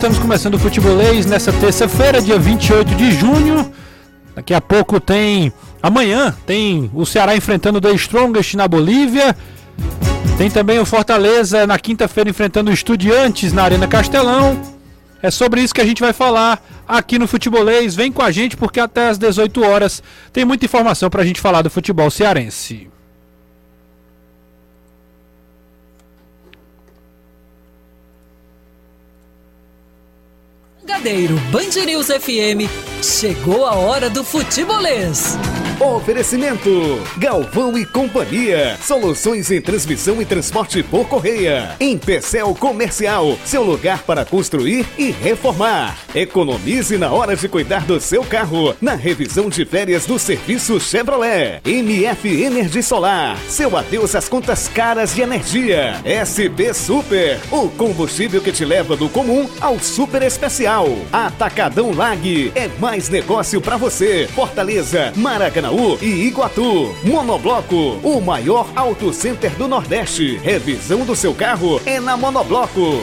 Estamos começando o futebolês nessa terça-feira, dia 28 de junho. Daqui a pouco tem. Amanhã tem o Ceará enfrentando o The Strongest na Bolívia. Tem também o Fortaleza na quinta-feira enfrentando o Estudiantes na Arena Castelão. É sobre isso que a gente vai falar aqui no Futebolês. Vem com a gente porque até às 18 horas tem muita informação para a gente falar do futebol cearense. Gadeiro Band News FM, chegou a hora do futebolês. Oferecimento: Galvão e Companhia. Soluções em transmissão e transporte por correia. Em Pecel Comercial, seu lugar para construir e reformar. Economize na hora de cuidar do seu carro. Na revisão de férias do serviço Chevrolet. MF Energia Solar. Seu adeus às contas caras de energia. SP Super. O combustível que te leva do comum ao super especial. Atacadão Lag. É mais negócio para você. Fortaleza, Maracanã. e Iguatu. Monobloco, o maior auto center do Nordeste. Revisão do seu carro é na Monobloco.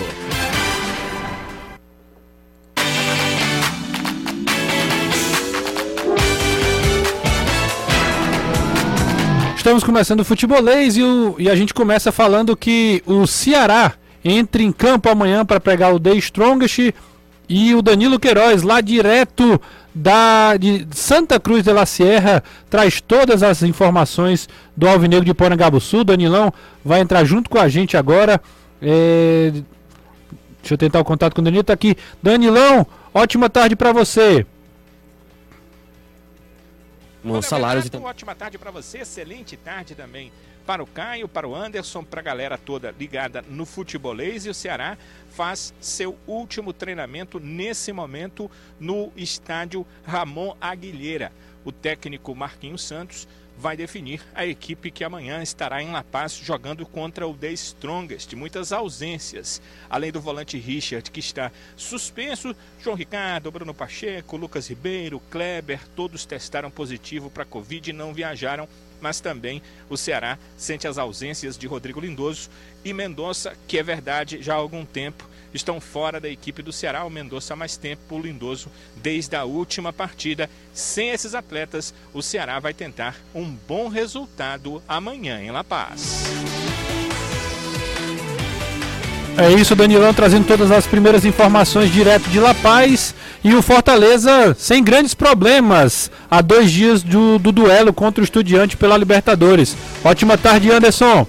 Estamos começando o futebolês e, o, e a gente começa falando que o Ceará entra em campo amanhã para pegar o The Strongest e o Danilo Queiroz, lá direto da de Santa Cruz de la Sierra, traz todas as informações do Alvinegro de Porangabuçu. Danilão vai entrar junto com a gente agora. É... Deixa eu tentar o contato com o Danilo. Tá aqui. Danilão, ótima tarde para você. No salário de... Ótima tarde para você, excelente tarde também para o Caio, para o Anderson, para a galera toda ligada no futebolês e o Ceará faz seu último treinamento nesse momento no estádio Ramon Aguilheira. O técnico Marquinhos Santos vai definir a equipe que amanhã estará em La Paz jogando contra o The Strongest. Muitas ausências, além do volante Richard, que está suspenso, João Ricardo, Bruno Pacheco, Lucas Ribeiro, Kleber, todos testaram positivo para Covid e não viajaram mas também o Ceará sente as ausências de Rodrigo Lindoso e Mendonça, que é verdade já há algum tempo estão fora da equipe do Ceará. O Mendonça há mais tempo, o Lindoso desde a última partida. Sem esses atletas, o Ceará vai tentar um bom resultado amanhã em La Paz. É isso, Danilão trazendo todas as primeiras informações direto de La Paz. E o Fortaleza sem grandes problemas há dois dias do, do duelo contra o Estudiante pela Libertadores. Ótima tarde, Anderson.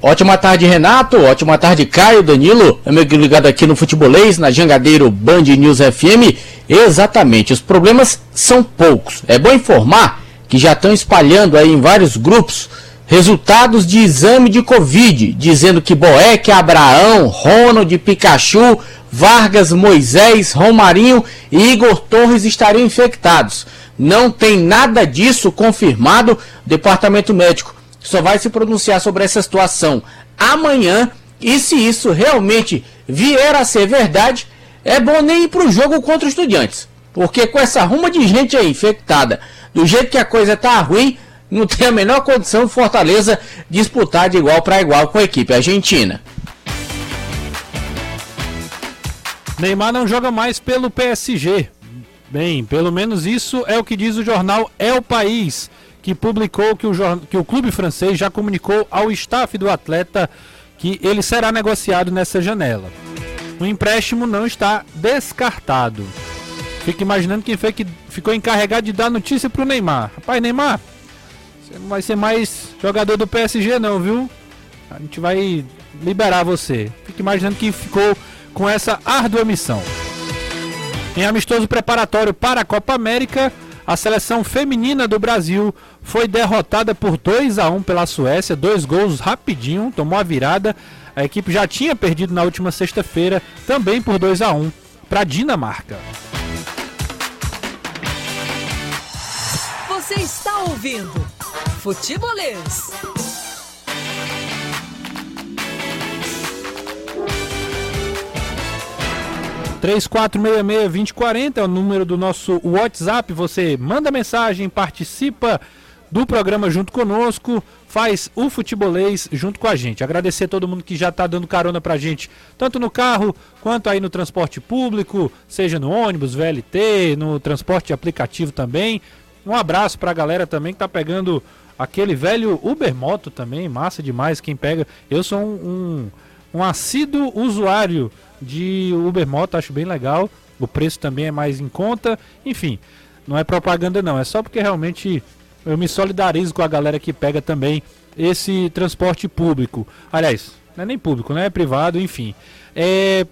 Ótima tarde, Renato. Ótima tarde, Caio, Danilo. Amigo ligado aqui no Futebolês, na Jangadeiro Band News FM. Exatamente, os problemas são poucos. É bom informar que já estão espalhando aí em vários grupos resultados de exame de Covid, dizendo que Boeck, Abraão, Ronald, Pikachu, Vargas, Moisés, Romarinho e Igor Torres estariam infectados. Não tem nada disso confirmado. Departamento médico só vai se pronunciar sobre essa situação amanhã. E se isso realmente vier a ser verdade, é bom nem ir para o jogo contra os estudiantes. Porque com essa ruma de gente aí infectada, do jeito que a coisa tá ruim, não tem a menor condição Fortaleza disputar de igual para igual com a equipe argentina. Neymar não joga mais pelo PSG. Bem, pelo menos isso é o que diz o jornal É o País que publicou que o, que o clube francês já comunicou ao staff do atleta que ele será negociado nessa janela. O empréstimo não está descartado. Fica imaginando quem foi que ficou encarregado de dar notícia para o Neymar. Rapaz, Neymar, você não vai ser mais jogador do PSG não, viu? A gente vai liberar você. Fica imaginando quem ficou com essa árdua missão. Em amistoso preparatório para a Copa América, a seleção feminina do Brasil foi derrotada por 2 a 1 pela Suécia, dois gols rapidinho, tomou a virada. A equipe já tinha perdido na última sexta-feira, também por 2 a 1 para a Dinamarca. Está ouvindo Futebolês. 3466-2040 é o número do nosso WhatsApp. Você manda mensagem, participa do programa junto conosco, faz o futebolês junto com a gente. Agradecer a todo mundo que já está dando carona pra gente, tanto no carro quanto aí no transporte público, seja no ônibus, VLT, no transporte aplicativo também. Um abraço pra galera também que tá pegando aquele velho Uber Moto também, massa demais quem pega. Eu sou um, um, um assíduo usuário de Uber Moto, acho bem legal. O preço também é mais em conta. Enfim, não é propaganda não, é só porque realmente eu me solidarizo com a galera que pega também esse transporte público. Aliás, não é nem público, né? É privado, enfim. É,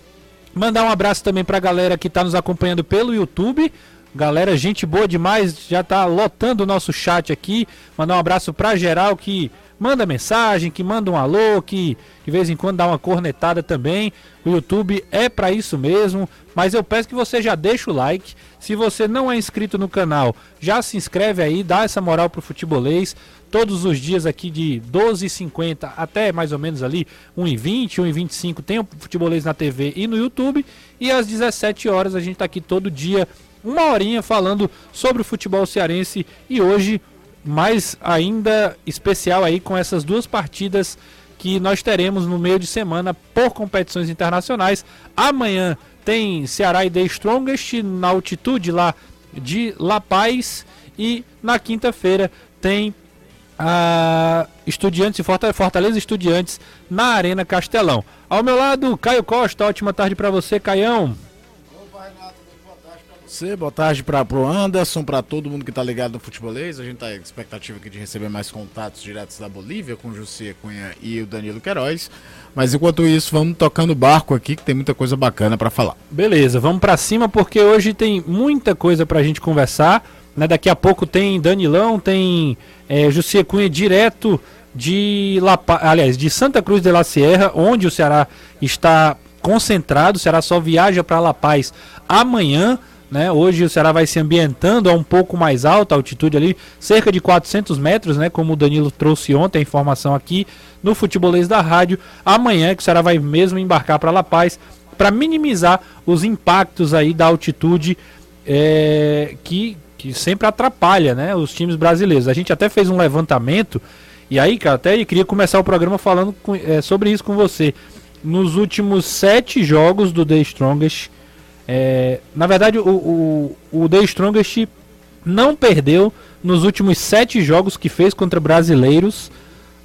mandar um abraço também para a galera que está nos acompanhando pelo YouTube. Galera, gente boa demais, já tá lotando o nosso chat aqui. Mandar um abraço para geral que manda mensagem, que manda um alô, que de vez em quando dá uma cornetada também. O YouTube é para isso mesmo, mas eu peço que você já deixe o like. Se você não é inscrito no canal, já se inscreve aí, dá essa moral pro futebolês. Todos os dias aqui de 12h50 até mais ou menos ali 1h20, 1h25 tem o futebolês na TV e no YouTube. E às 17 horas a gente tá aqui todo dia, uma horinha falando sobre o futebol cearense. E hoje mais ainda especial aí com essas duas partidas que nós teremos no meio de semana por competições internacionais. Amanhã tem Ceará e The Strongest na altitude lá de La Paz e na quinta-feira tem a Estudiantes e Fortaleza Estudiantes na Arena Castelão. Ao meu lado, Caio Costa, ótima tarde para você, Caião você, boa tarde para o Anderson, para todo mundo que está ligado no futebolês. A gente está com expectativa aqui de receber mais contatos diretos da Bolívia com o José Cunha e o Danilo Queiroz. Mas enquanto isso, vamos tocando barco aqui que tem muita coisa bacana para falar. Beleza, vamos para cima porque hoje tem muita coisa para a gente conversar. Né? Daqui a pouco tem Danilão, tem é, José Cunha direto de La aliás, de Santa Cruz de la Sierra, onde o Ceará está concentrado. O Ceará só viaja para La Paz amanhã. Né? Hoje o Ceará vai se ambientando a um pouco mais alta, altitude ali, cerca de 400 metros, né? como o Danilo trouxe ontem a informação aqui no Futebolês da Rádio. Amanhã que o Ceará vai mesmo embarcar para La Paz para minimizar os impactos aí da altitude é, que, que sempre atrapalha né? os times brasileiros. A gente até fez um levantamento e aí, cara, até queria começar o programa falando com, é, sobre isso com você. Nos últimos sete jogos do The Strongest, é, na verdade, o, o, o The Strongest não perdeu nos últimos sete jogos que fez contra brasileiros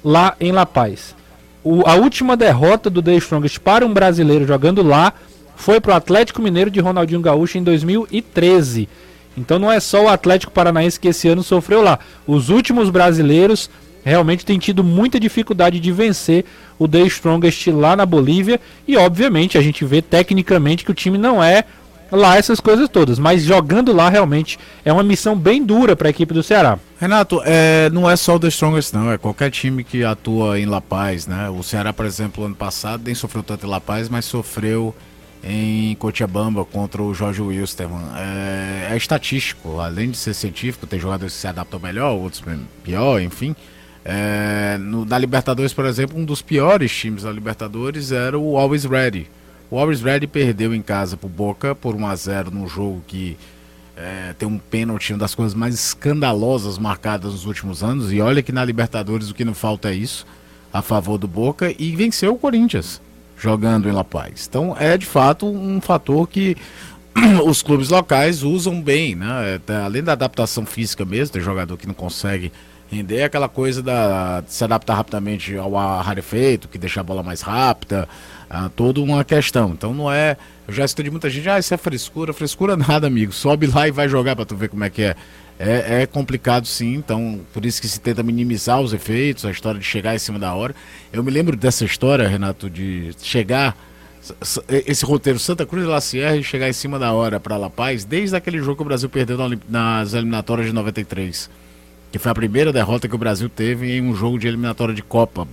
lá em La Paz. O, a última derrota do The Strongest para um brasileiro jogando lá foi para o Atlético Mineiro de Ronaldinho Gaúcho em 2013. Então não é só o Atlético Paranaense que esse ano sofreu lá. Os últimos brasileiros realmente têm tido muita dificuldade de vencer o The Strongest lá na Bolívia. E obviamente a gente vê tecnicamente que o time não é lá essas coisas todas, mas jogando lá realmente é uma missão bem dura para a equipe do Ceará. Renato, é, não é só o The Strongest não, é qualquer time que atua em La Paz, né? O Ceará, por exemplo, ano passado nem sofreu tanto em La Paz, mas sofreu em Cochabamba contra o Jorge Wilstermann. É, é estatístico, além de ser científico, tem jogadores que se adaptam melhor, outros pior, enfim. É, no, na Libertadores, por exemplo, um dos piores times da Libertadores era o Always Ready. O Always Ready perdeu em casa pro Boca por 1 a 0 num jogo que é, tem um pênalti, uma das coisas mais escandalosas marcadas nos últimos anos. E olha que na Libertadores o que não falta é isso, a favor do Boca, e venceu o Corinthians jogando em La Paz. Então é de fato um fator que os clubes locais usam bem, né? É, além da adaptação física mesmo, tem jogador que não consegue render aquela coisa da, de se adaptar rapidamente ao ar rarefeito, que deixa a bola mais rápida, ah, toda uma questão. Então não é. Eu já escutei de muita gente, ah, isso é frescura. Frescura nada, amigo. Sobe lá e vai jogar para tu ver como é que é. é. É complicado sim, então por isso que se tenta minimizar os efeitos, a história de chegar em cima da hora. Eu me lembro dessa história, Renato, de chegar esse roteiro Santa Cruz de La Sierra e chegar em cima da hora para La Paz, desde aquele jogo que o Brasil perdeu nas eliminatórias de 93 que foi a primeira derrota que o Brasil teve em um jogo de eliminatória de Copa.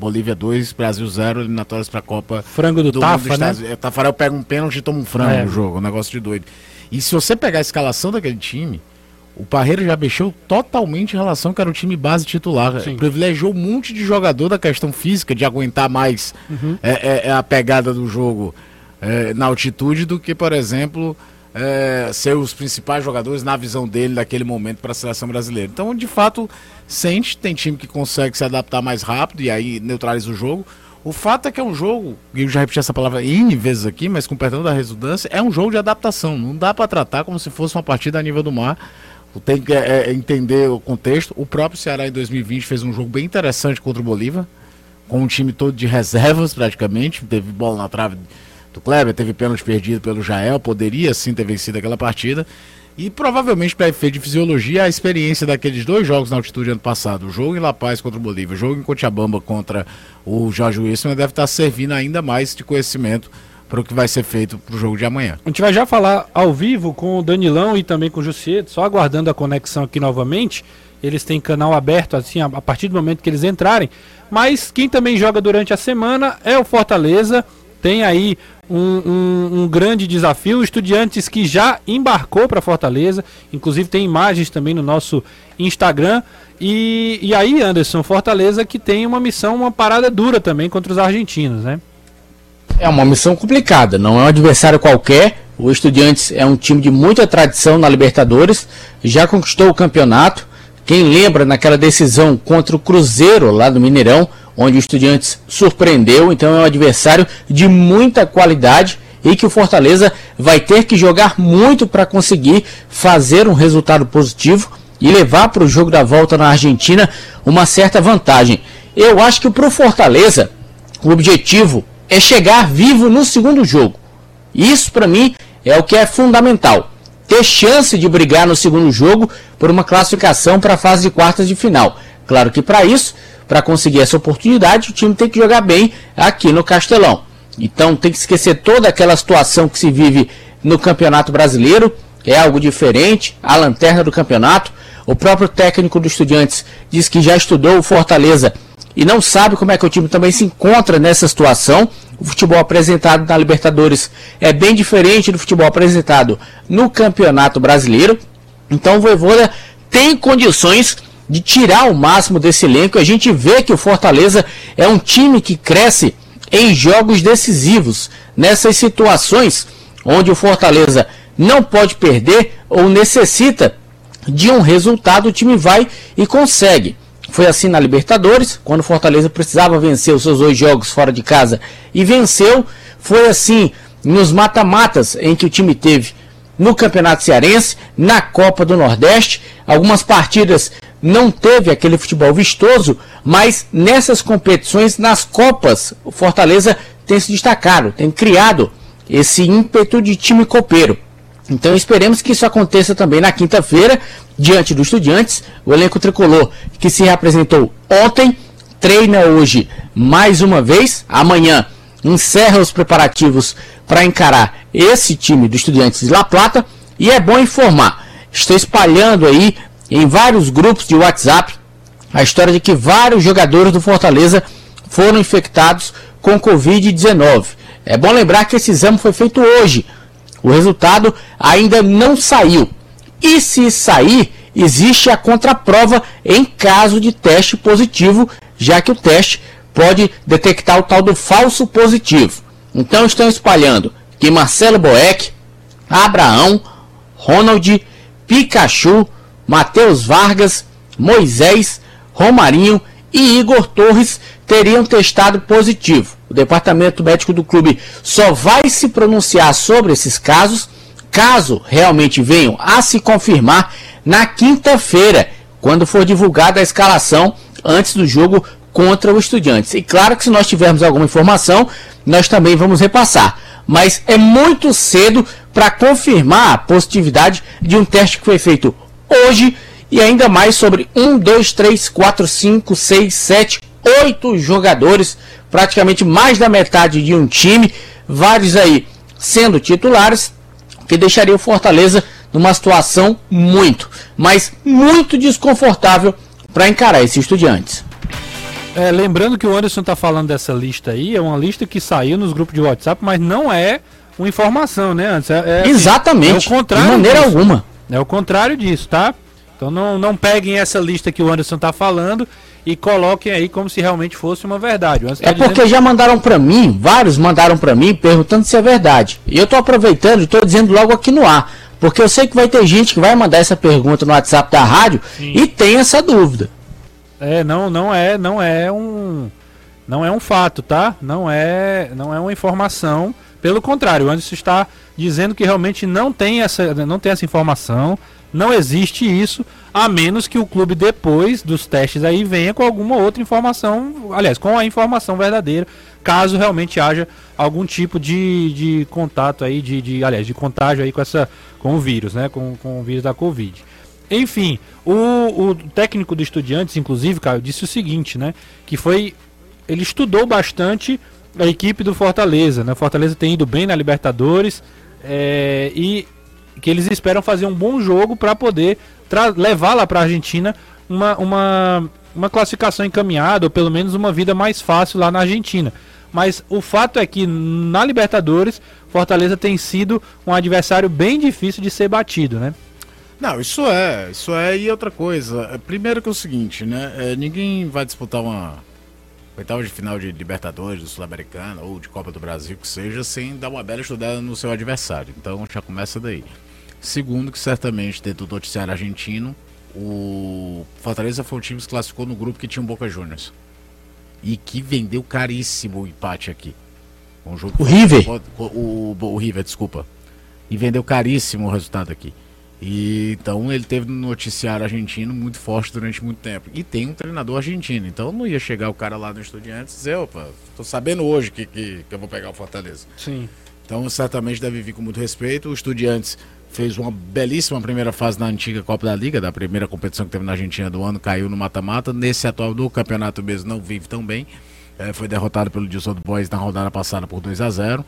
Bolívia 2, Brasil 0, eliminatórias para a Copa. Frango do, do Tafa, né? É, Tafarel pega um pênalti e toma um frango é. no jogo, um negócio de doido. E se você pegar a escalação daquele time, o Parreira já mexeu totalmente em relação que era o time base titular. Sim. Privilegiou um monte de jogador da questão física, de aguentar mais uhum. é, é, é, a pegada do jogo é, na altitude do que, por exemplo, é, ser os principais jogadores na visão dele naquele momento para a seleção brasileira. Então, de fato, sente, tem time que consegue se adaptar mais rápido e aí neutraliza o jogo. O fato é que é um jogo, e eu já repeti essa palavra N vezes aqui, mas com perdão da redundância, é um jogo de adaptação. Não dá para tratar como se fosse uma partida a nível do mar. Tem que é, é, entender o contexto. O próprio Ceará em 2020 fez um jogo bem interessante contra o Bolívar, com um time todo de reservas praticamente. Teve bola na trave do Kleber, teve pênalti perdido pelo Jael, poderia sim ter vencido aquela partida. E provavelmente para efeito de fisiologia, a experiência daqueles dois jogos na altitude ano passado, o jogo em La Paz contra o Bolívia, o jogo em Cochabamba contra o Jorge Wilson, deve estar servindo ainda mais de conhecimento para o que vai ser feito para o jogo de amanhã. A gente vai já falar ao vivo com o Danilão e também com o Jussier, só aguardando a conexão aqui novamente. Eles têm canal aberto assim a partir do momento que eles entrarem. Mas quem também joga durante a semana é o Fortaleza. Tem aí um, um, um, grande desafio. Estudiantes que já embarcou para Fortaleza, inclusive tem imagens também no nosso Instagram. E, e aí, Anderson, Fortaleza que tem uma missão, uma parada dura também contra os argentinos, né? É uma missão complicada, não é um adversário qualquer. O Estudiantes é um time de muita tradição na Libertadores, já conquistou o campeonato. Quem lembra naquela decisão contra o Cruzeiro lá do Mineirão, onde o Estudiantes surpreendeu, então é um adversário de muita qualidade e que o Fortaleza vai ter que jogar muito para conseguir fazer um resultado positivo e levar para o jogo da volta na Argentina uma certa vantagem. Eu acho que para o Fortaleza o objetivo é chegar vivo no segundo jogo. Isso para mim é o que é fundamental. Ter chance de brigar no segundo jogo por uma classificação para a fase de quartas de final. Claro que para isso para conseguir essa oportunidade, o time tem que jogar bem aqui no Castelão. Então tem que esquecer toda aquela situação que se vive no Campeonato Brasileiro, é algo diferente, a lanterna do campeonato. O próprio técnico do Estudiantes diz que já estudou o Fortaleza e não sabe como é que o time também se encontra nessa situação. O futebol apresentado na Libertadores é bem diferente do futebol apresentado no Campeonato Brasileiro. Então o Voivoda tem condições de tirar o máximo desse elenco. A gente vê que o Fortaleza é um time que cresce em jogos decisivos, nessas situações onde o Fortaleza não pode perder ou necessita de um resultado, o time vai e consegue. Foi assim na Libertadores, quando o Fortaleza precisava vencer os seus dois jogos fora de casa e venceu. Foi assim nos mata-matas em que o time teve no Campeonato Cearense, na Copa do Nordeste. Algumas partidas não teve aquele futebol vistoso, mas nessas competições, nas Copas, o Fortaleza tem se destacado, tem criado esse ímpeto de time copeiro. Então esperemos que isso aconteça também na quinta-feira, diante dos estudiantes. O elenco tricolor que se representou ontem, treina hoje mais uma vez. Amanhã encerra os preparativos para encarar esse time do Estudiantes de La Plata. E é bom informar, estou espalhando aí em vários grupos de WhatsApp a história de que vários jogadores do Fortaleza foram infectados com Covid-19. É bom lembrar que esse exame foi feito hoje. O resultado ainda não saiu. E se sair, existe a contraprova em caso de teste positivo, já que o teste pode detectar o tal do falso positivo. Então estão espalhando que Marcelo Boeck, Abraão, Ronald, Pikachu, Matheus Vargas, Moisés, Romarinho e Igor Torres teriam testado positivo. O departamento médico do clube só vai se pronunciar sobre esses casos caso realmente venham a se confirmar na quinta-feira, quando for divulgada a escalação antes do jogo contra o Estudiantes. E claro que se nós tivermos alguma informação, nós também vamos repassar. Mas é muito cedo para confirmar a positividade de um teste que foi feito hoje e ainda mais sobre 1, 2, 3, 4, 5, 6, 7, 8 jogadores, praticamente mais da metade de um time, vários aí sendo titulares, que deixaria o Fortaleza numa situação muito, mas muito desconfortável para encarar esses estudiantes. É, lembrando que o Anderson está falando dessa lista aí, é uma lista que saiu nos grupos de WhatsApp, mas não é uma informação, né, Anderson? É, é, assim, Exatamente, é o contrário de maneira disso. alguma. É o contrário disso, tá? Então não, não peguem essa lista que o Anderson está falando e coloquem aí como se realmente fosse uma verdade. É porque dizendo... já mandaram para mim, vários mandaram para mim perguntando se é verdade. E eu tô aproveitando e tô dizendo logo aqui no ar, porque eu sei que vai ter gente que vai mandar essa pergunta no WhatsApp da rádio Sim. e tem essa dúvida. É, não, não é, não é um não é um fato, tá? Não é, não é uma informação. Pelo contrário, o Anderson está dizendo que realmente não tem essa, não tem essa informação, não existe isso, a menos que o clube depois dos testes aí venha com alguma outra informação, aliás, com a informação verdadeira, caso realmente haja algum tipo de, de contato aí, de, de aliás, de contágio aí com essa, com o vírus, né, com, com o vírus da Covid. Enfim, o, o técnico do Estudiantes, inclusive, cara, disse o seguinte, né, que foi, ele estudou bastante a equipe do Fortaleza, né, Fortaleza tem ido bem na Libertadores, é, e que eles esperam fazer um bom jogo para poder levar lá para a Argentina uma, uma, uma classificação encaminhada, ou pelo menos uma vida mais fácil lá na Argentina. Mas o fato é que na Libertadores, Fortaleza tem sido um adversário bem difícil de ser batido, né? Não, isso é, isso é e outra coisa. Primeiro que é o seguinte, né? É, ninguém vai disputar uma oitava de final de Libertadores, do Sul-Americano ou de Copa do Brasil, que seja, sem dar uma bela estudada no seu adversário. Então já começa daí. Segundo, que certamente dentro do noticiário argentino, o Fortaleza foi um time que se classificou no grupo que tinha um Boca Juniors. E que vendeu caríssimo o empate aqui. Um jogo o River? O, o, o River, desculpa. E vendeu caríssimo o resultado aqui. E então ele teve no noticiário argentino muito forte durante muito tempo. E tem um treinador argentino. Então não ia chegar o cara lá no Estudiantes e dizer, opa, tô sabendo hoje que, que, que eu vou pegar o Fortaleza. Sim. Então certamente deve vir com muito respeito. O Estudiantes fez uma belíssima primeira fase na antiga Copa da Liga, da primeira competição que teve na Argentina do ano, caiu no mata-mata. Nesse atual do campeonato mesmo não vive tão bem. É, foi derrotado pelo Dilson Boys na rodada passada por 2 a 0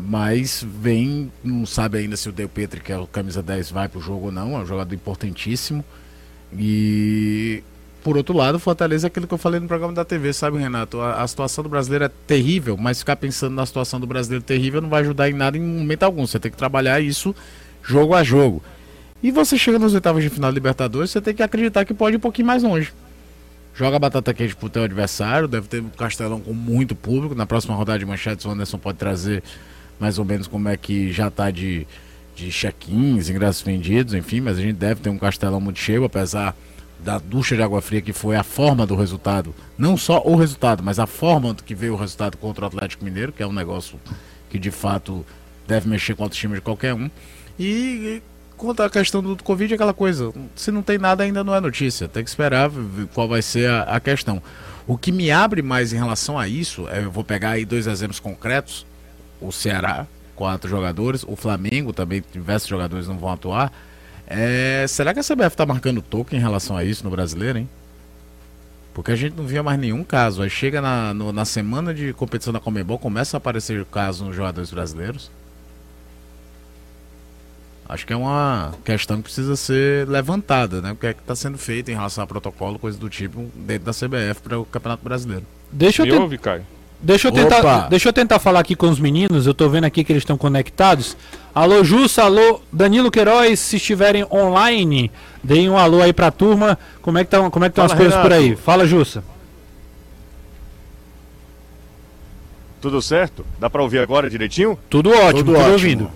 mas vem, não sabe ainda se o Del Petri, que é o camisa 10, vai pro jogo ou não, é um jogador importantíssimo. E por outro lado, Fortaleza é aquilo que eu falei no programa da TV, sabe, Renato? A, a, situação do brasileiro é terrível, mas ficar pensando na situação do brasileiro terrível não vai ajudar em nada em momento algum. Você tem que trabalhar isso jogo a jogo. E você chega nas oitavas de final da Libertadores, você tem que acreditar que pode ir um pouquinho mais longe. Joga batata quente pro teu adversário, deve ter um castelão com muito público. Na próxima rodada de manchetes, o Anderson pode trazer mais ou menos como é que já está de, de check-ins, ingressos vendidos, enfim, mas a gente deve ter um castelão muito cheio, apesar da ducha de água fria que foi a forma do resultado, não só o resultado, mas a forma que veio o resultado contra o Atlético Mineiro, que é um negócio que de fato deve mexer com o autoestima de qualquer um. E quanto à questão do Covid, aquela coisa, se não tem nada ainda não é notícia, tem que esperar qual vai ser a, a questão. O que me abre mais em relação a isso, é, eu vou pegar aí dois exemplos concretos, o Ceará, quatro jogadores, o Flamengo também, diversos jogadores não vão atuar. É, será que a CBF está marcando toque em relação a isso no brasileiro, hein? Porque a gente não via mais nenhum caso. Aí chega na, no, na semana de competição da Comebol, começa a aparecer casos nos jogadores brasileiros. Acho que é uma questão que precisa ser levantada, né? O que é que está sendo feito em relação a protocolo, coisa do tipo, dentro da CBF para o Campeonato Brasileiro. Deixa eu, te... ouve, Caio? Deixa eu, tentar, deixa eu tentar falar aqui com os meninos, eu tô vendo aqui que eles estão conectados. Alô Jussa, alô Danilo Queiroz, se estiverem online, deem um alô aí pra turma. Como é que estão como é que as coisas Renato. por aí? Fala Jussa. Tudo certo? Dá pra ouvir agora direitinho? Tudo ótimo, tudo, tudo ótimo. ouvindo.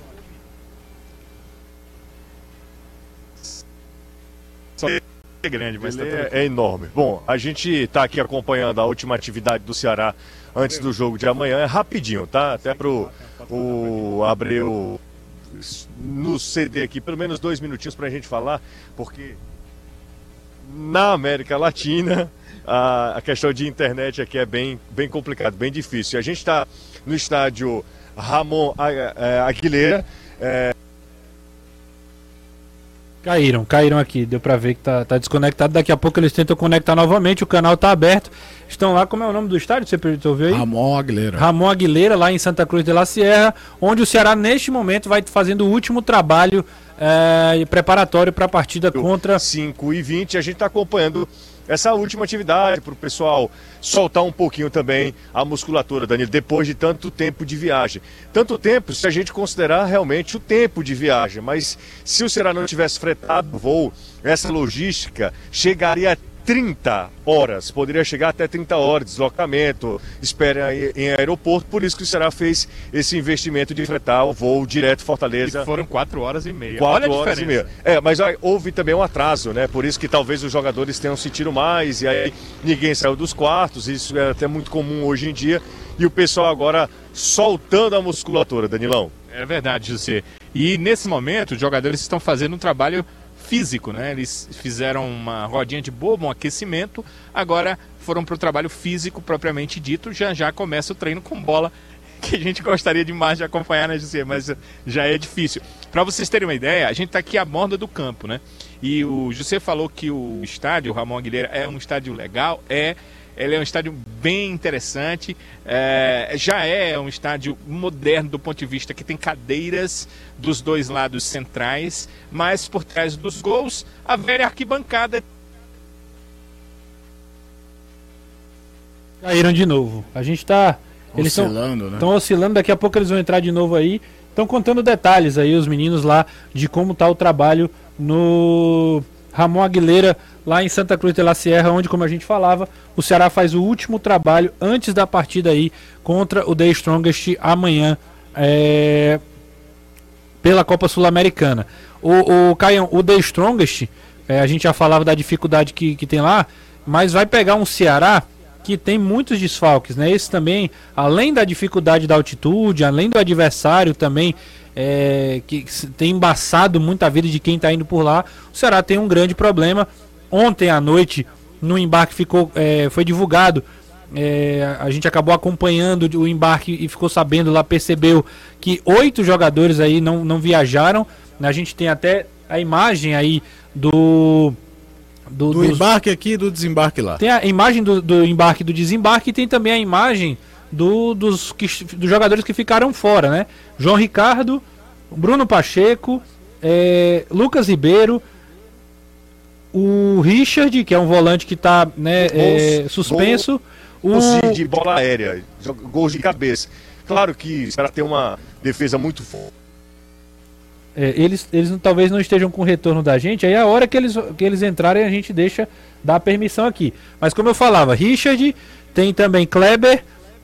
É grande, mas tá é, é enorme. Bom, a gente está aqui acompanhando a última atividade do Ceará antes do jogo de amanhã. É rapidinho, tá? Até pro o Abreu nos ceder aqui pelo menos dois minutinhos para a gente falar, porque na América Latina a, a, questão de internet aqui é bem, bem complicado, bem difícil. A gente está no estádio Ramon Aguilera. É, Caíram, caíram aqui. Deu pra ver que tá, tá desconectado. Daqui a pouco eles tentam conectar novamente. O canal tá aberto. Estão lá, como é o nome do estádio? Você ouviu aí? Ramon Aguilera. Ramon Aguilera, lá em Santa Cruz de la Sierra, onde o Ceará, neste momento, vai fazendo o último trabalho é, preparatório para a partida contra. 5 e 20. A gente está acompanhando essa última atividade para o pessoal soltar um pouquinho também a musculatura, Danilo, depois de tanto tempo de viagem. Tanto tempo, se a gente considerar realmente o tempo de viagem, mas se o Ceará não tivesse fretado o voo, essa logística chegaria 30 horas, poderia chegar até 30 horas, deslocamento, espera em aeroporto, por isso que o Ceará fez esse investimento de fretar o voo direto Fortaleza. E foram 4 horas e meia. 4 horas e meia. É, mas houve também um atraso, né? Por isso que talvez os jogadores tenham sentido mais, e aí ninguém saiu dos quartos, isso é até muito comum hoje em dia, e o pessoal agora soltando a musculatura, Danilão. É verdade, José. E nesse momento, os jogadores estão fazendo um trabalho físico, né? Eles fizeram uma rodinha de bobo, um aquecimento, agora foram para o trabalho físico propriamente dito, já já começa o treino com bola, que a gente gostaria demais de acompanhar, né, José? Mas já é difícil. Para vocês terem uma ideia, a gente está aqui à borda do campo, né? E o José falou que o estádio, o Ramon Aguilera, é um estádio legal, é ele é um estádio bem interessante. É, já é um estádio moderno do ponto de vista que tem cadeiras dos dois lados centrais, mas por trás dos gols, a velha arquibancada. Caíram de novo. A gente está. Eles estão oscilando, né? oscilando, daqui a pouco eles vão entrar de novo aí. Estão contando detalhes aí, os meninos lá, de como está o trabalho no Ramon Aguilera, lá em Santa Cruz de la Sierra, onde, como a gente falava, o Ceará faz o último trabalho antes da partida aí contra o The Strongest amanhã é, pela Copa Sul-Americana. O, o o The Strongest, é, a gente já falava da dificuldade que, que tem lá, mas vai pegar um Ceará que tem muitos desfalques, né? Esse também, além da dificuldade da altitude, além do adversário também é, que tem embaçado muita vida de quem está indo por lá. O Ceará tem um grande problema. Ontem à noite, no embarque ficou, é, foi divulgado. É, a gente acabou acompanhando o embarque e ficou sabendo lá, percebeu que oito jogadores aí não, não viajaram. A gente tem até a imagem aí do. Do, do dos... embarque aqui e do desembarque lá. Tem a imagem do, do embarque e do desembarque e tem também a imagem do, dos, que, dos jogadores que ficaram fora, né? João Ricardo, Bruno Pacheco, é, Lucas Ribeiro, o Richard, que é um volante que está né, é, suspenso. Gols, o... de bola aérea, gols de cabeça. Claro que para ter uma defesa muito forte. É, eles, eles talvez não estejam com o retorno da gente, aí a hora que eles, que eles entrarem a gente deixa dar permissão aqui. Mas como eu falava, Richard, tem também Kleber,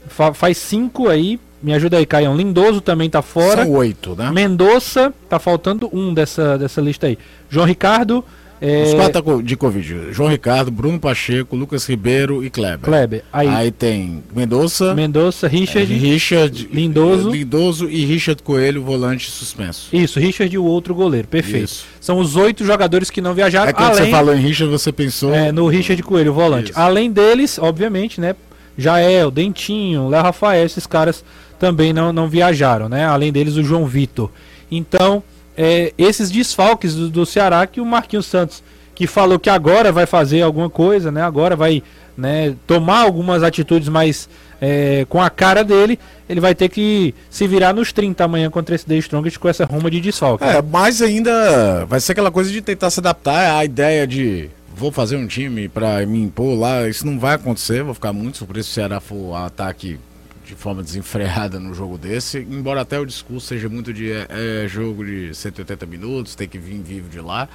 Fa faz cinco aí. Me ajuda aí, Caião. Lindoso também tá fora. São oito, né? Mendonça, tá faltando um dessa, dessa lista aí. João Ricardo. É... Os quatro tá de Covid. João Ricardo, Bruno Pacheco, Lucas Ribeiro e Kleber. Kleber. Aí, aí tem Mendonça. Mendonça, Richard. É, Richard. Lindoso. Lindoso e Richard Coelho, volante suspenso. Isso, Richard e o outro goleiro. Perfeito. Isso. São os oito jogadores que não viajaram. É quando além... você falou em Richard, você pensou. É, no Richard Coelho, volante. Isso. Além deles, obviamente, né? Jael, Dentinho, Léo Rafael, esses caras também não, não viajaram, né? Além deles, o João Vitor. Então, é, esses desfalques do, do, Ceará que o Marquinhos Santos, que falou que agora vai fazer alguma coisa, né? Agora vai né, tomar algumas atitudes mais é, com a cara dele, ele vai ter que se virar nos 30 amanhã contra esse The Strongest com essa ruma de desfalque. É, mas ainda vai ser aquela coisa de tentar se adaptar à ideia de vou fazer um time para me impor lá, isso não vai acontecer, vou ficar muito surpreso se o Ceará for ataque de forma desenfreada no jogo desse, embora até o discurso seja muito de é, é, jogo de 180 minutos, tem que vir vivo de lá,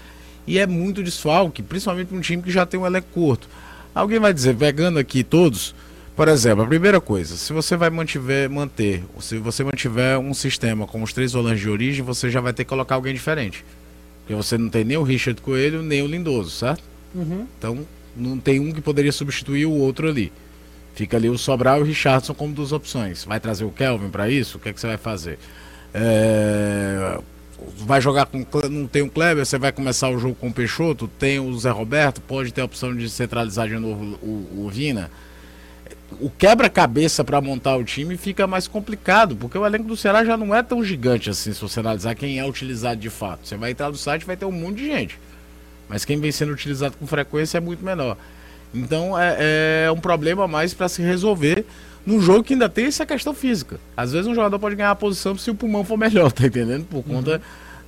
e é muito desfalque, principalmente um time que já tem um elenco curto. Alguém vai dizer, pegando aqui todos, por exemplo, a primeira coisa, se você vai mantiver, manter, se você mantiver um sistema com os três volantes de origem, você já vai ter que colocar alguém diferente. Porque você não tem nem o Richard Coelho, nem o Lindoso, certo? Uhum. Então não tem um que poderia substituir o outro ali. Fica ali o Sobral e o Richardson como duas opções. Vai trazer o Kelvin para isso? O que, é que você vai fazer? É... Vai jogar com. Não tem o Kleber, você vai começar o jogo com o Peixoto, tem o Zé Roberto, pode ter a opção de centralizar de novo o, o Vina. O quebra-cabeça para montar o time fica mais complicado, porque o elenco do Ceará já não é tão gigante assim, se você analisar quem é utilizado de fato. Você vai entrar no site vai ter um monte de gente. Mas quem vem sendo utilizado com frequência é muito menor. Então é, é um problema mais para se resolver num jogo que ainda tem essa questão física. Às vezes um jogador pode ganhar a posição se o pulmão for melhor, tá entendendo? Por conta uhum.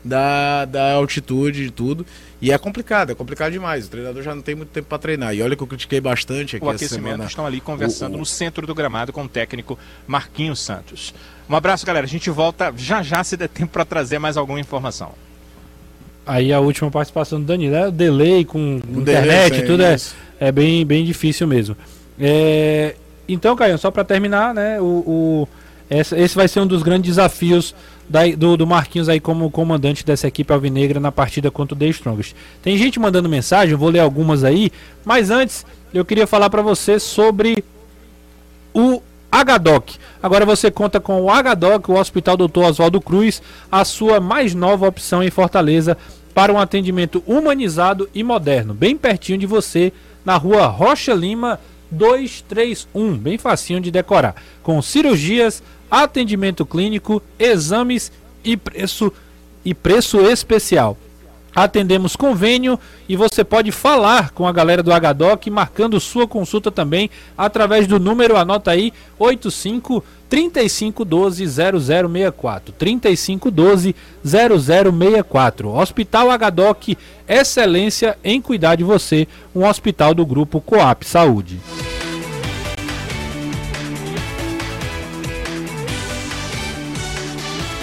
da, da altitude e tudo. E é complicado, é complicado demais. O treinador já não tem muito tempo para treinar. E olha que eu critiquei bastante aqui o aquecimento semana. estão ali conversando o, o... no centro do gramado com o técnico Marquinhos Santos. Um abraço, galera. A gente volta já já se der tempo para trazer mais alguma informação. Aí a última participação do Danilo é o delay com um internet, delay, tudo é, é bem, bem difícil mesmo. É, então, Caio, só para terminar, né? O, o esse, vai ser um dos grandes desafios da, do, do, Marquinhos aí como comandante dessa equipe alvinegra na partida contra o The Strongest. Tem gente mandando mensagem, eu vou ler algumas aí, mas antes eu queria falar para você sobre o HDOC. Agora você conta com o HDOC, o Hospital Dr. Oswaldo Cruz, a sua mais nova opção em Fortaleza para um atendimento humanizado e moderno, bem pertinho de você, na rua Rocha Lima 231, bem facinho de decorar, com cirurgias, atendimento clínico, exames e preço e preço especial. Atendemos convênio e você pode falar com a galera do HDOC marcando sua consulta também através do número, anota aí, 85 3512 0064. 3512 0064. Hospital HDOC, excelência em cuidar de você, um hospital do grupo Coap Saúde.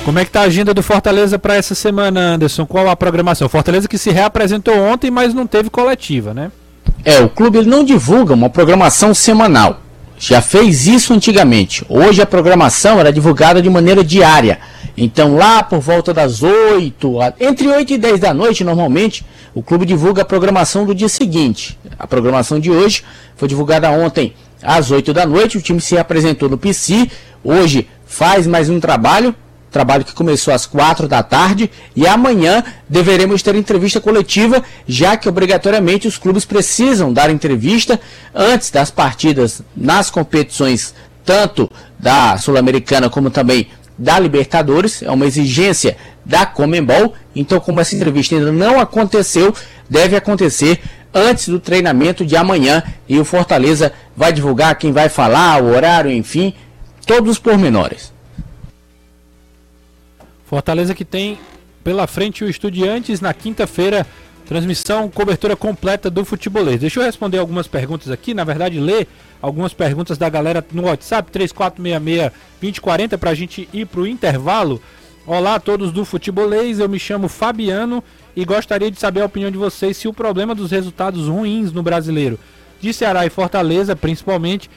Como é que tá a agenda do Fortaleza para essa semana, Anderson? Qual a programação? Fortaleza que se reapresentou ontem, mas não teve coletiva, né? É, o clube ele não divulga uma programação semanal. Já fez isso antigamente. Hoje a programação era divulgada de maneira diária. Então lá por volta das 8, entre 8 e 10 da noite, normalmente, o clube divulga a programação do dia seguinte. A programação de hoje foi divulgada ontem às 8 da noite. O time se apresentou no PC. Hoje faz mais um trabalho trabalho que começou às quatro da tarde e amanhã deveremos ter entrevista coletiva, já que obrigatoriamente os clubes precisam dar entrevista antes das partidas nas competições tanto da Sul-Americana como também da Libertadores, é uma exigência da Comembol. Então, como essa entrevista ainda não aconteceu, deve acontecer antes do treinamento de amanhã e o Fortaleza vai divulgar quem vai falar, o horário, enfim, todos os pormenores. Fortaleza que tem pela frente o Estudiantes na quinta-feira. Transmissão, cobertura completa do futebolês. Deixa eu responder algumas perguntas aqui, na verdade, ler algumas perguntas da galera no WhatsApp 3466-2040 para a gente ir para o intervalo. Olá a todos do futebolês, eu me chamo Fabiano e gostaria de saber a opinião de vocês se o problema dos resultados ruins no brasileiro, de Ceará e Fortaleza principalmente,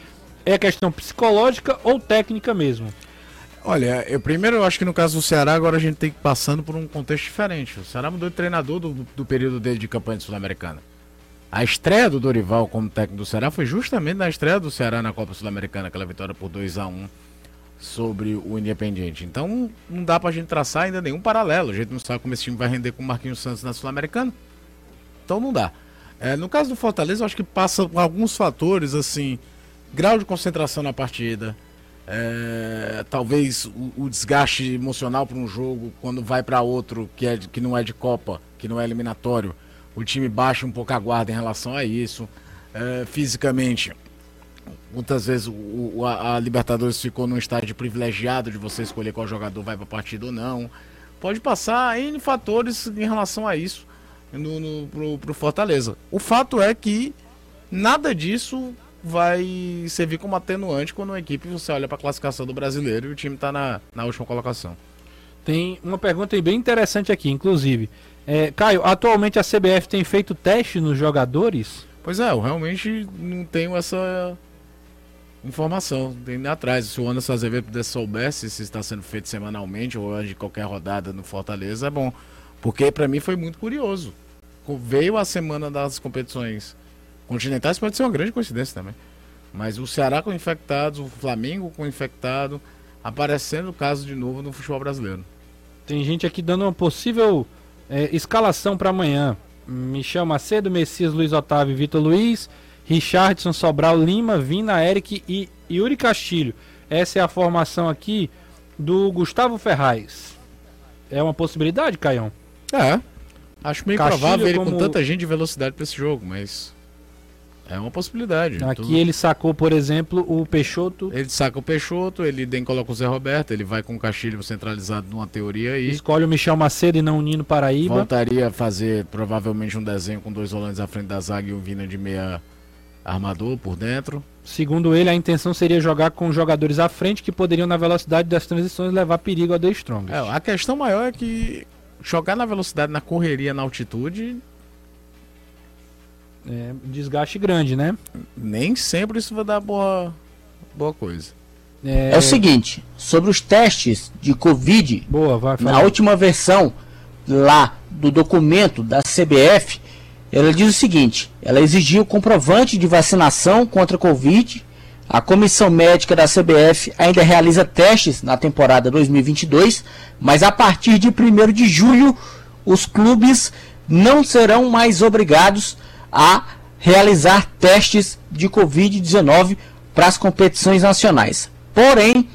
é questão psicológica ou técnica mesmo. Olha, eu primeiro eu acho que no caso do Ceará, agora a gente tem que passando por um contexto diferente. O Ceará mudou de treinador do, do período dele de campanha sul-americana. A estreia do Dorival como técnico do Ceará foi justamente na estreia do Ceará na Copa Sul-Americana, aquela vitória por 2 a 1 sobre o Independiente. Então não dá pra gente traçar ainda nenhum paralelo. A gente não sabe como esse time vai render com o Marquinhos Santos na Sul-Americana. Então não dá. É, no caso do Fortaleza, eu acho que passa alguns fatores, assim, grau de concentração na partida, é, talvez o, o, desgaste emocional para um jogo quando vai para outro que, é, que não é de Copa, que não é eliminatório, o time baixa um pouco a guarda em relação a isso. É, fisicamente, muitas vezes o, a, a, Libertadores ficou num estágio privilegiado de você escolher qual jogador vai para a partida ou não. Pode passar N fatores em relação a isso no, no, pro, pro Fortaleza. O fato é que nada disso vai servir como atenuante quando uma equipe você olha para a classificação do brasileiro e o time está na, na última colocação. Tem uma pergunta bem interessante aqui, inclusive. É, Caio, atualmente a CBF tem feito teste nos jogadores? Pois é, eu realmente não tenho essa informação. Tem atrás. Se o Anderson Azevedo pudesse soubesse se está sendo feito semanalmente ou de qualquer rodada no Fortaleza, é bom. Porque para mim foi muito curioso. Veio a semana das competições Continentais pode ser uma grande coincidência também. Mas o Ceará com infectados, o Flamengo com infectado, aparecendo o caso de novo no futebol brasileiro. Tem gente aqui dando uma possível é, escalação para amanhã. Michel Macedo, Messias, Luiz Otávio, Vitor Luiz, Richardson, Sobral, Lima, Vina, Eric e Yuri Castilho. Essa é a formação aqui do Gustavo Ferraz. É uma possibilidade, Caião? É. Acho meio Castilho provável ele como... com tanta gente de velocidade para esse jogo, mas é uma possibilidade. Aqui ele sacou, por exemplo, o Peixoto. Ele saca o Peixoto, ele nem coloca o Zé Roberto, ele vai com o Castilho centralizado numa teoria aí. Escolhe o Michel Macedo e não o Nino Paraíba. Voltaria a fazer provavelmente um desenho com dois volantes à frente da zaga e um Vina de meia armador por dentro. Segundo ele, a intenção seria jogar com jogadores à frente que poderiam, na velocidade das transições, levar perigo a The Strong. É, a questão maior é que jogar na velocidade, na correria, na altitude, É, desgaste grande, né? nem sempre isso vai dar boa, boa coisa. É o seguinte, sobre os testes de Covid, Boa, vai na última versão lá do documento da CBF, ela diz o seguinte: ela exigiu comprovante de vacinação contra a Covid. A comissão médica da CBF ainda realiza testes na temporada 2022, mas a partir de 1 de julho, os clubes não serão mais obrigados a realizar testes de Covid-19 para as competições nacionais. Porém,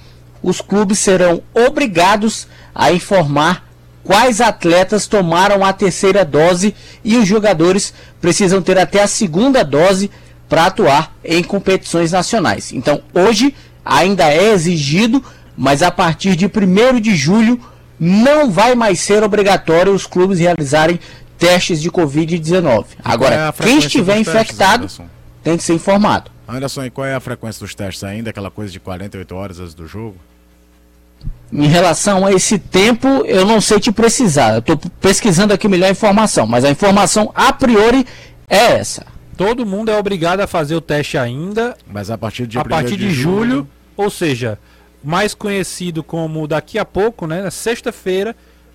os clubes serão obrigados a informar quais atletas tomaram a terceira dose e os jogadores precisam ter até a segunda dose para atuar em competições nacionais. Então, hoje ainda é exigido, mas a partir de 1 de julho não vai mais ser obrigatório os clubes realizarem testes de Covid-19. Qual é Agora, a quem estiver testes, infectado Anderson? tem que ser informado. Anderson, e qual é a frequência dos testes ainda? Aquela coisa de 48 horas antes do jogo? Em relação a esse tempo, eu não sei te precisar. Eu estou pesquisando aqui melhor informação, mas a informação a priori é essa. Todo mundo é obrigado a fazer o teste ainda Mas a partir de a 1º partir de julho, ou seja, mais conhecido como daqui a pouco, né, na sexta-feira,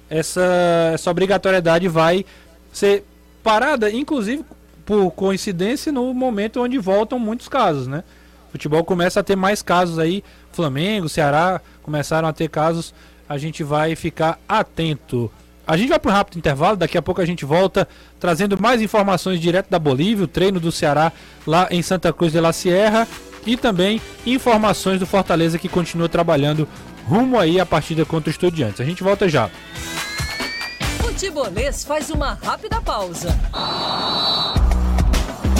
essa, essa obrigatoriedade vai ser parada, inclusive por coincidência, no momento onde voltam muitos casos, né? O futebol começa a ter mais casos aí, Flamengo, Ceará começaram a ter casos, a gente vai ficar atento. A gente vai para um rápido intervalo, daqui a pouco a gente volta trazendo mais informações direto da Bolívia, o treino do Ceará lá em Santa Cruz de la Sierra e também informações do Fortaleza que continua trabalhando rumo aí à partida contra o Estudiantes. A gente volta já. Futebolês faz uma rápida pausa.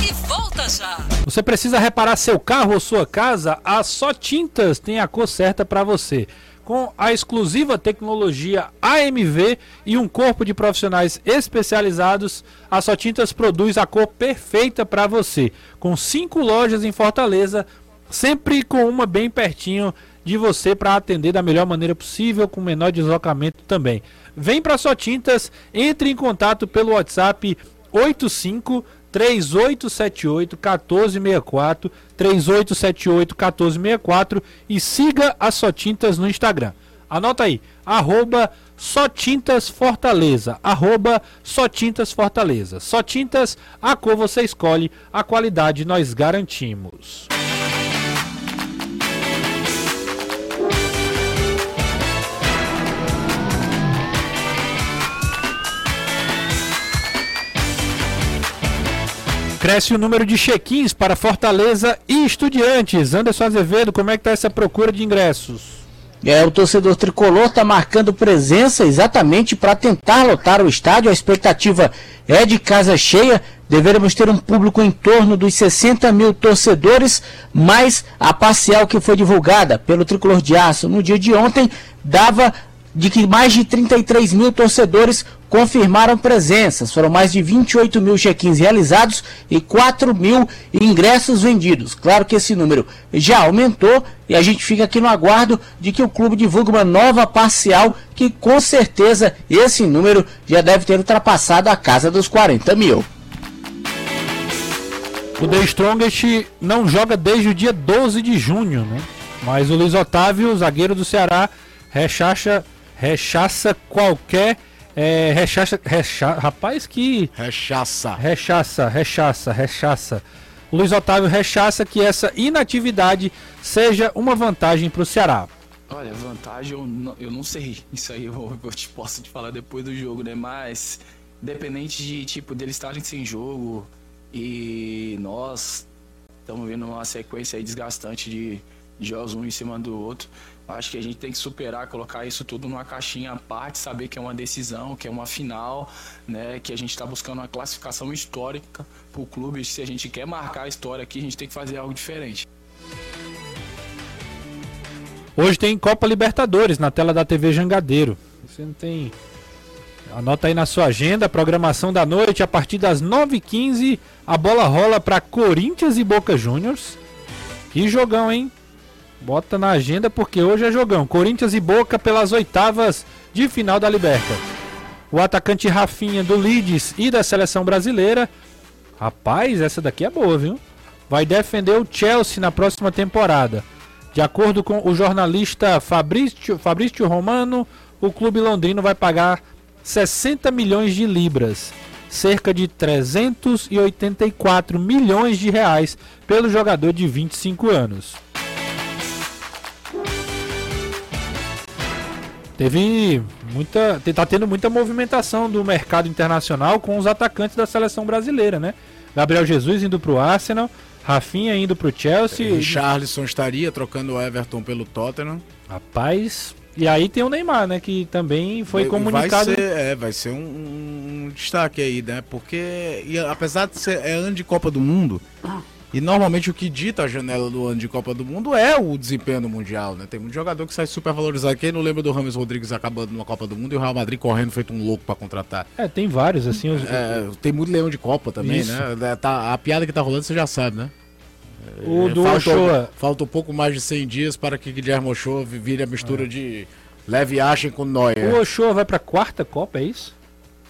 E volta já. Você precisa reparar seu carro ou sua casa? A Só Tintas tem a cor certa para você. Com a exclusiva tecnologia AMV e um corpo de profissionais especializados, a Só Tintas produz a cor perfeita para você. Com cinco lojas em Fortaleza, sempre com uma bem pertinho de você para atender da melhor maneira possível, com menor deslocamento também. Vem para Só Tintas, entre em contato pelo WhatsApp 85 3878 1464 3878 1464 e siga a Só Tintas no Instagram. Anota aí, arroba Só Tintas Fortaleza, arroba Só Tintas Fortaleza. Só Tintas, a cor você escolhe, a qualidade nós garantimos. Cresce o número de check-ins para Fortaleza e Estudiantes. Anderson Azevedo, como é que tá essa procura de ingressos? É, o torcedor tricolor está marcando presença exatamente para tentar lotar o estádio. A expectativa é de casa cheia. Deveremos ter um público em torno dos 60 mil torcedores, mas a parcial que foi divulgada pelo Tricolor de Aço no dia de ontem dava de que mais de 33 mil torcedores confirmaram presenças. Foram mais de 28 mil check-ins realizados e 4 mil ingressos vendidos. Claro que esse número já aumentou e a gente fica aqui no aguardo de que o clube divulgue uma nova parcial que com certeza esse número já deve ter ultrapassado a casa dos 40 mil. O The Strongest não joga desde o dia 12 de junho, né? Mas o Luiz Otávio, zagueiro do Ceará, rechaça, rechaça qualquer. É, rechaça, recha, rapaz, que. Rechaça. Rechaça, rechaça, rechaça. O Luiz Otávio rechaça que essa inatividade seja uma vantagem para o Ceará. Olha, vantagem eu não, eu não sei. Isso aí eu, eu te posso te falar depois do jogo, né? Mas, independente de, tipo, deles estarem sem jogo e nós estamos vendo uma sequência aí desgastante de, de jogos um em cima do outro. Acho que a gente tem que superar, colocar isso tudo numa caixinha à parte, saber que é uma decisão, que é uma final, né? Que a gente está buscando uma classificação histórica para o clube. Se a gente quer marcar a história aqui, a gente tem que fazer algo diferente. Hoje tem Copa Libertadores na tela da TV Jangadeiro. Você não tem. Anota aí na sua agenda, a programação da noite, a partir das 9h15, a bola rola para Corinthians e Boca Juniors. Que jogão, hein? Bota na agenda porque hoje é jogão. Corinthians e Boca pelas oitavas de final da Liberta. O atacante Rafinha do Leeds e da seleção brasileira. Rapaz, essa daqui é boa, viu? Vai defender o Chelsea na próxima temporada. De acordo com o jornalista Fabrício, Fabrício Romano, o clube londrino vai pagar 60 milhões de libras, cerca de 384 milhões de reais, pelo jogador de 25 anos. Teve muita. Tá tendo muita movimentação do mercado internacional com os atacantes da seleção brasileira, né? Gabriel Jesus indo pro Arsenal, Rafinha indo pro Chelsea. Charleston estaria trocando o Everton pelo Tottenham. Rapaz. E aí tem o Neymar, né? Que também foi comunicado. Vai ser, é, vai ser um, um destaque aí, né? Porque e, apesar de ser é ano de Copa do Mundo. E normalmente o que dita a janela do ano de Copa do Mundo é o desempenho no Mundial, né? Tem muito jogador que sai super valorizado. Quem não lembra do Rames Rodrigues acabando numa Copa do Mundo e o Real Madrid correndo feito um louco para contratar? É, tem vários, assim. Os... É, tem muito leão de Copa também, Isso. né? É, tá, a piada que tá rolando você já sabe, né? O é, do falta, Ochoa. Falta um pouco mais de 100 dias para que Guilherme Ochoa vire a mistura é. de Leve Achen com Neuer. O Ochoa vai para a quarta Copa, é isso?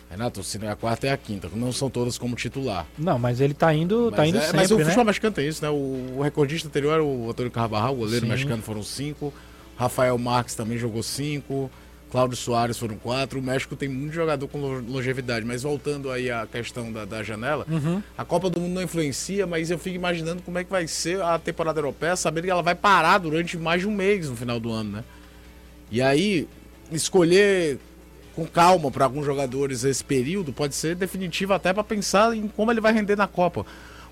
Renato, se não é a quarta, é a quinta. Não são todas como titular. Não, mas ele tá indo, mas tá indo é, sempre, Mas o né? futebol mexicano tem isso, né? O, o, recordista anterior era o Antônio Carvajal, o goleiro Sim. mexicano foram cinco. Rafael Marques também jogou cinco. Cláudio Soares foram quatro. O México tem muito jogador com longevidade. Mas voltando aí à questão da, da janela, uhum. a Copa do Mundo não influencia, mas eu fico imaginando como é que vai ser a temporada europeia, sabendo que ela vai parar durante mais de um mês no final do ano, né? E aí, escolher com calma para alguns jogadores esse período pode ser definitivo até para pensar em como ele vai render na Copa.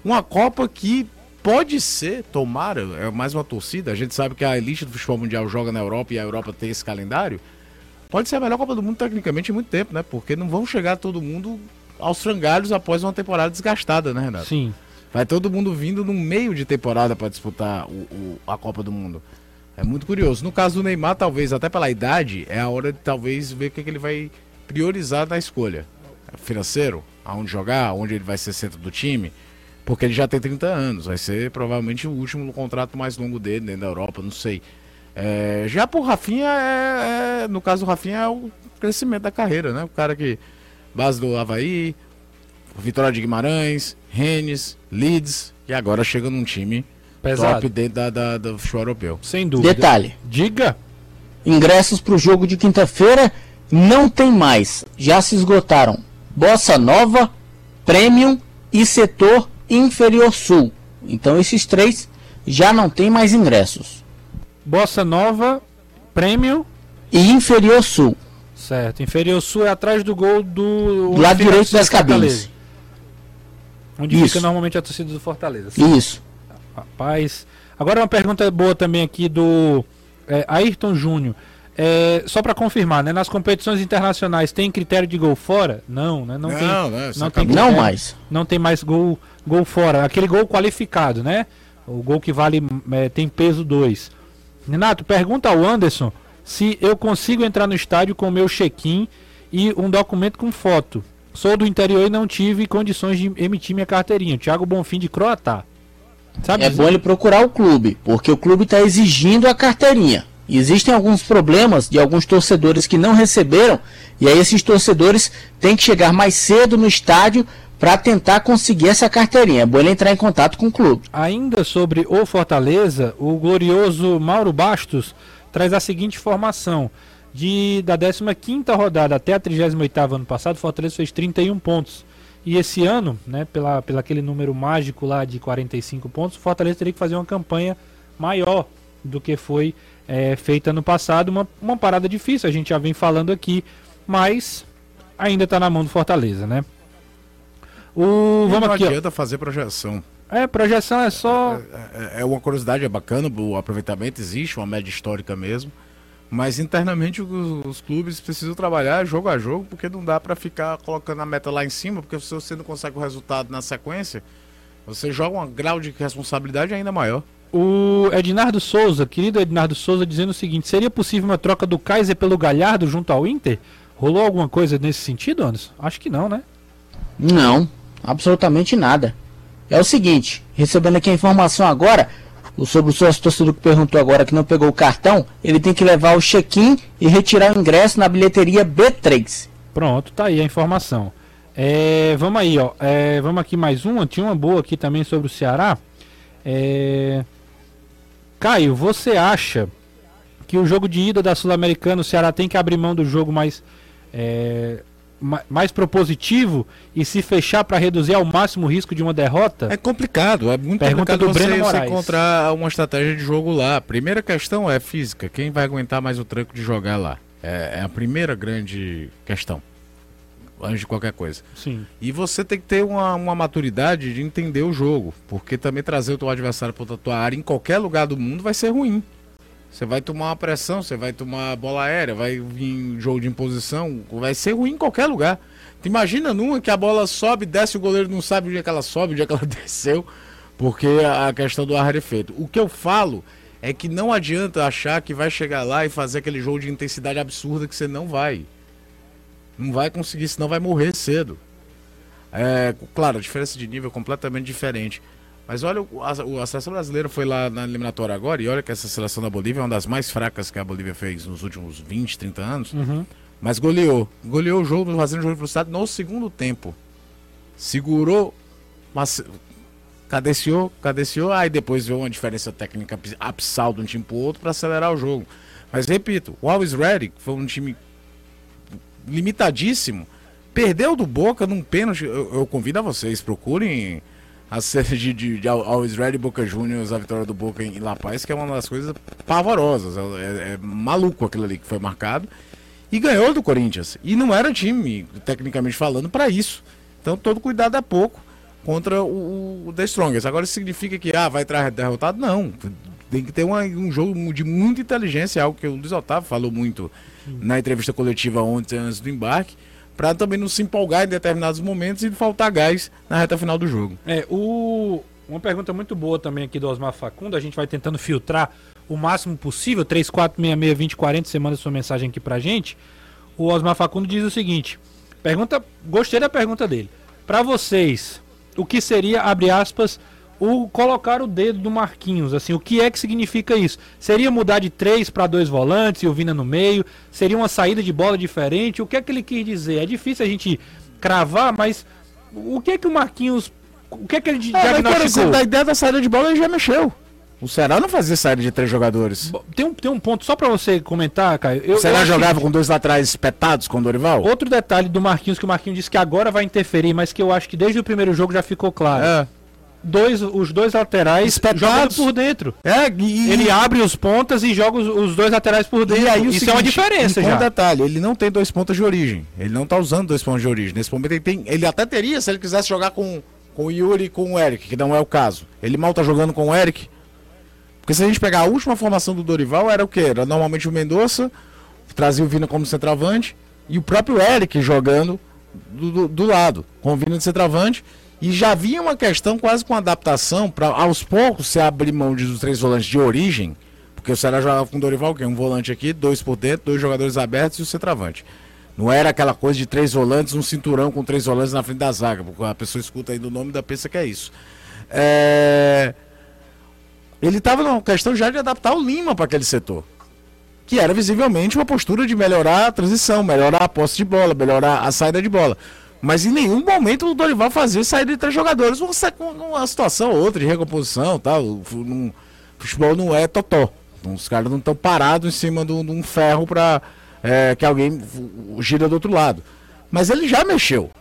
Uma Copa que pode ser, tomara, é mais uma torcida. A gente sabe que a elite do futebol mundial joga na Europa e a Europa tem esse calendário. Pode ser a melhor Copa do Mundo tecnicamente em muito tempo, né? Porque não vão chegar todo mundo aos frangalhos após uma temporada desgastada, né, Renato? Sim. Vai todo mundo vindo no meio de temporada para disputar o, o, a Copa do Mundo. É muito curioso. No caso do Neymar, talvez, até pela idade, é a hora de talvez ver o que, é que ele vai priorizar na escolha. Financeiro, aonde jogar, onde ele vai ser centro do time. Porque ele já tem 30 anos, vai ser provavelmente o último contrato mais longo dele dentro da Europa, não sei. É, já por Rafinha, é, é, no caso do Rafinha, é o crescimento da carreira, né? O cara que, base do Havaí, Vitória de Guimarães, Rennes, Leeds, e agora chega num time Pesado. top dentro da, da, do futebol europeu. Sem dúvida. Detalhe. Diga. Ingressos para o jogo de quinta-feira não tem mais. Já se esgotaram. Bossa Nova, Premium e Setor Inferior Sul. Então esses três já não tem mais ingressos. Bossa Nova, Premium e Inferior Sul. Certo. Inferior Sul é atrás do gol do, do lado direito das cabines. Onde Isso. fica normalmente a torcida do Fortaleza. Isso. Rapaz. Agora uma pergunta boa também aqui do é, Ayrton Júnior. É, só para confirmar, né? Nas competições internacionais tem critério de gol fora? Não, né? Não, não tem, não, não, tem critério, não mais. Não tem mais gol, gol fora. Aquele gol qualificado, né? O gol que vale é, tem peso 2. Renato, pergunta ao Anderson se eu consigo entrar no estádio com o meu check-in e um documento com foto. Sou do interior e não tive condições de emitir minha carteirinha. Thiago Bonfim de Croatá. Sabe é dizer? bom ele procurar o clube, porque o clube está exigindo a carteirinha. Existem alguns problemas de alguns torcedores que não receberam, e aí esses torcedores têm que chegar mais cedo no estádio para tentar conseguir essa carteirinha. É bom ele entrar em contato com o clube. Ainda sobre o Fortaleza, o glorioso Mauro Bastos traz a seguinte informação. De, da 15 rodada até a 38 ano passado, o Fortaleza fez 31 pontos. E esse ano, né, pela, pela aquele número mágico lá de 45 pontos, o Fortaleza teria que fazer uma campanha maior do que foi é, feita no passado. Uma, uma parada difícil, a gente já vem falando aqui, mas ainda está na mão do Fortaleza, né? O, vamos não aqui, adianta ó. fazer projeção. É, projeção é só. É, é, é uma curiosidade, é bacana, o aproveitamento existe, uma média histórica mesmo. Mas internamente os, os, clubes precisam trabalhar jogo a jogo, porque não dá para ficar colocando a meta lá em cima, porque se você não consegue o resultado na sequência, você joga um grau de responsabilidade ainda maior. O Ednardo Souza, querido Ednardo Souza, dizendo o seguinte: seria possível uma troca do Kaiser pelo Galhardo junto ao Inter? Rolou alguma coisa nesse sentido, Anderson? Acho que não, né? Não, absolutamente nada. É o seguinte, recebendo aqui a informação agora, sobre o sócio torcedor que perguntou agora que não pegou o cartão, ele tem que levar o check-in e retirar o ingresso na bilheteria B3. Pronto, tá aí a informação. É, vamos aí, ó. É, vamos aqui mais uma. Tinha uma boa aqui também sobre o Ceará. É... Caio, você acha que o jogo de ida da Sul-Americana, o Ceará tem que abrir mão do jogo mais, é, mais propositivo e se fechar para reduzir ao máximo o risco de uma derrota? É complicado, é muito Pergunta complicado do você, Breno você encontrar uma estratégia de jogo lá. Primeira questão é física, quem vai aguentar mais o tranco de jogar lá? É, é a primeira grande questão, antes de qualquer coisa. Sim. E você tem que ter uma, uma maturidade de entender o jogo, porque também trazer o teu adversário para a tua área em qualquer lugar do mundo vai ser ruim. Você vai tomar uma pressão, você vai tomar bola aérea, vai vir jogo de imposição, vai ser ruim em qualquer lugar. Tu imagina numa que a bola sobe, desce, o goleiro não sabe onde é que ela sobe, onde é que ela desceu, porque a questão do ar efeito. O que eu falo é que não adianta achar que vai chegar lá e fazer aquele jogo de intensidade absurda que você não vai. Não vai conseguir, senão vai morrer cedo. É, claro, a diferença de nível é completamente diferente. Mas olha, o- a, o- a seleção brasileira foi lá na eliminatória agora e olha que essa seleção da Bolívia é uma das mais fracas que a Bolívia fez nos últimos 20, 30 anos. Uhum. Mas goleou. Goleou o jogo, fazendo jogo de velocidade no segundo tempo. Segurou, mas cadenciou, cadenciou, aí depois veio uma diferença técnica abs- abissal de um time pro outro para acelerar o jogo. Mas repito, o Always Ready, que foi um time limitadíssimo, perdeu do Boca num pênalti. Eu, eu convido a vocês, procurem a de, de, de Always Ready Boca Juniors, a vitória do Boca em La Paz, que é uma das coisas pavorosas. É, é- é maluco aquilo ali que foi marcado. E ganhou do Corinthians. E não era time, tecnicamente falando, para isso. Então todo cuidado é pouco contra o, o The Strongest. Agora isso significa que ah, vai derrotado? Não. Tem que ter uma- um jogo de muita inteligência, algo que o Luiz Otávio falou muito na entrevista coletiva ontem, antes do embarque, para também não se empolgar em determinados momentos e faltar gás na reta final do jogo. É, o... uma pergunta muito boa também aqui do Osmar Facundo. A gente vai tentando filtrar o máximo possível. 3466-2040, você manda sua mensagem aqui pra gente. O Osmar Facundo diz o seguinte: pergunta, gostei da pergunta dele. Pra vocês, o que seria, abre aspas, o colocar o dedo do Marquinhos? Assim, o que é que significa isso? Seria mudar de três para dois volantes e o Vina no meio? Seria uma saída de bola diferente? O que é que ele quis dizer? É difícil a gente cravar, mas o que é que o Marquinhos. O que é que ele É, mas, diagnosticou? exemplo, a ideia da saída de bola ele já mexeu. O Ceará não fazia saída de três jogadores. Tem um, tem um ponto só pra você comentar, Caio. Eu, O Ceará eu jogava que- com dois laterais espetados com o Dorival? Outro detalhe do Marquinhos, que o Marquinhos disse que agora vai interferir, mas que eu acho que desde o primeiro jogo já ficou claro. É. Dois, os dois laterais Espetados. jogando por dentro. É, e, Ele abre os pontas e joga os, os dois laterais por dentro. E aí, o Isso é uma seguinte, diferença já. um detalhe, ele não tem dois pontos de origem. Ele não tá usando dois pontos de origem. Nesse momento ele tem. Ele até teria se ele quisesse jogar com, com o Yuri e com o Eric, que não é o caso. Ele mal tá jogando com o Eric. Porque se a gente pegar a última formação do Dorival, era o quê? Era normalmente o Mendonça, trazia o Vina como centroavante, e o próprio Eric jogando do, do, do lado, com o Vina de centroavante. E já havia uma questão quase com adaptação para aos poucos se abrir mão de- dos três volantes de origem, porque o Ceará jogava com o Dorival, que é um volante aqui, dois por dentro, dois jogadores abertos e o centroavante. Não era aquela coisa de três volantes, um cinturão com três volantes na frente da zaga, porque a pessoa escuta aí do nome da pensa que é isso. É... Ele estava numa questão já de adaptar o Lima para aquele setor. Que era visivelmente uma postura de melhorar a transição, melhorar a posse de bola, melhorar a saída de bola. Mas em nenhum momento o Dorival fazia saída de três jogadores, uma, situação ou outra de recomposição tal. O futebol não é totó. Os caras não estão parados em cima de um ferro para que alguém gira do outro lado. Mas ele já mexeu.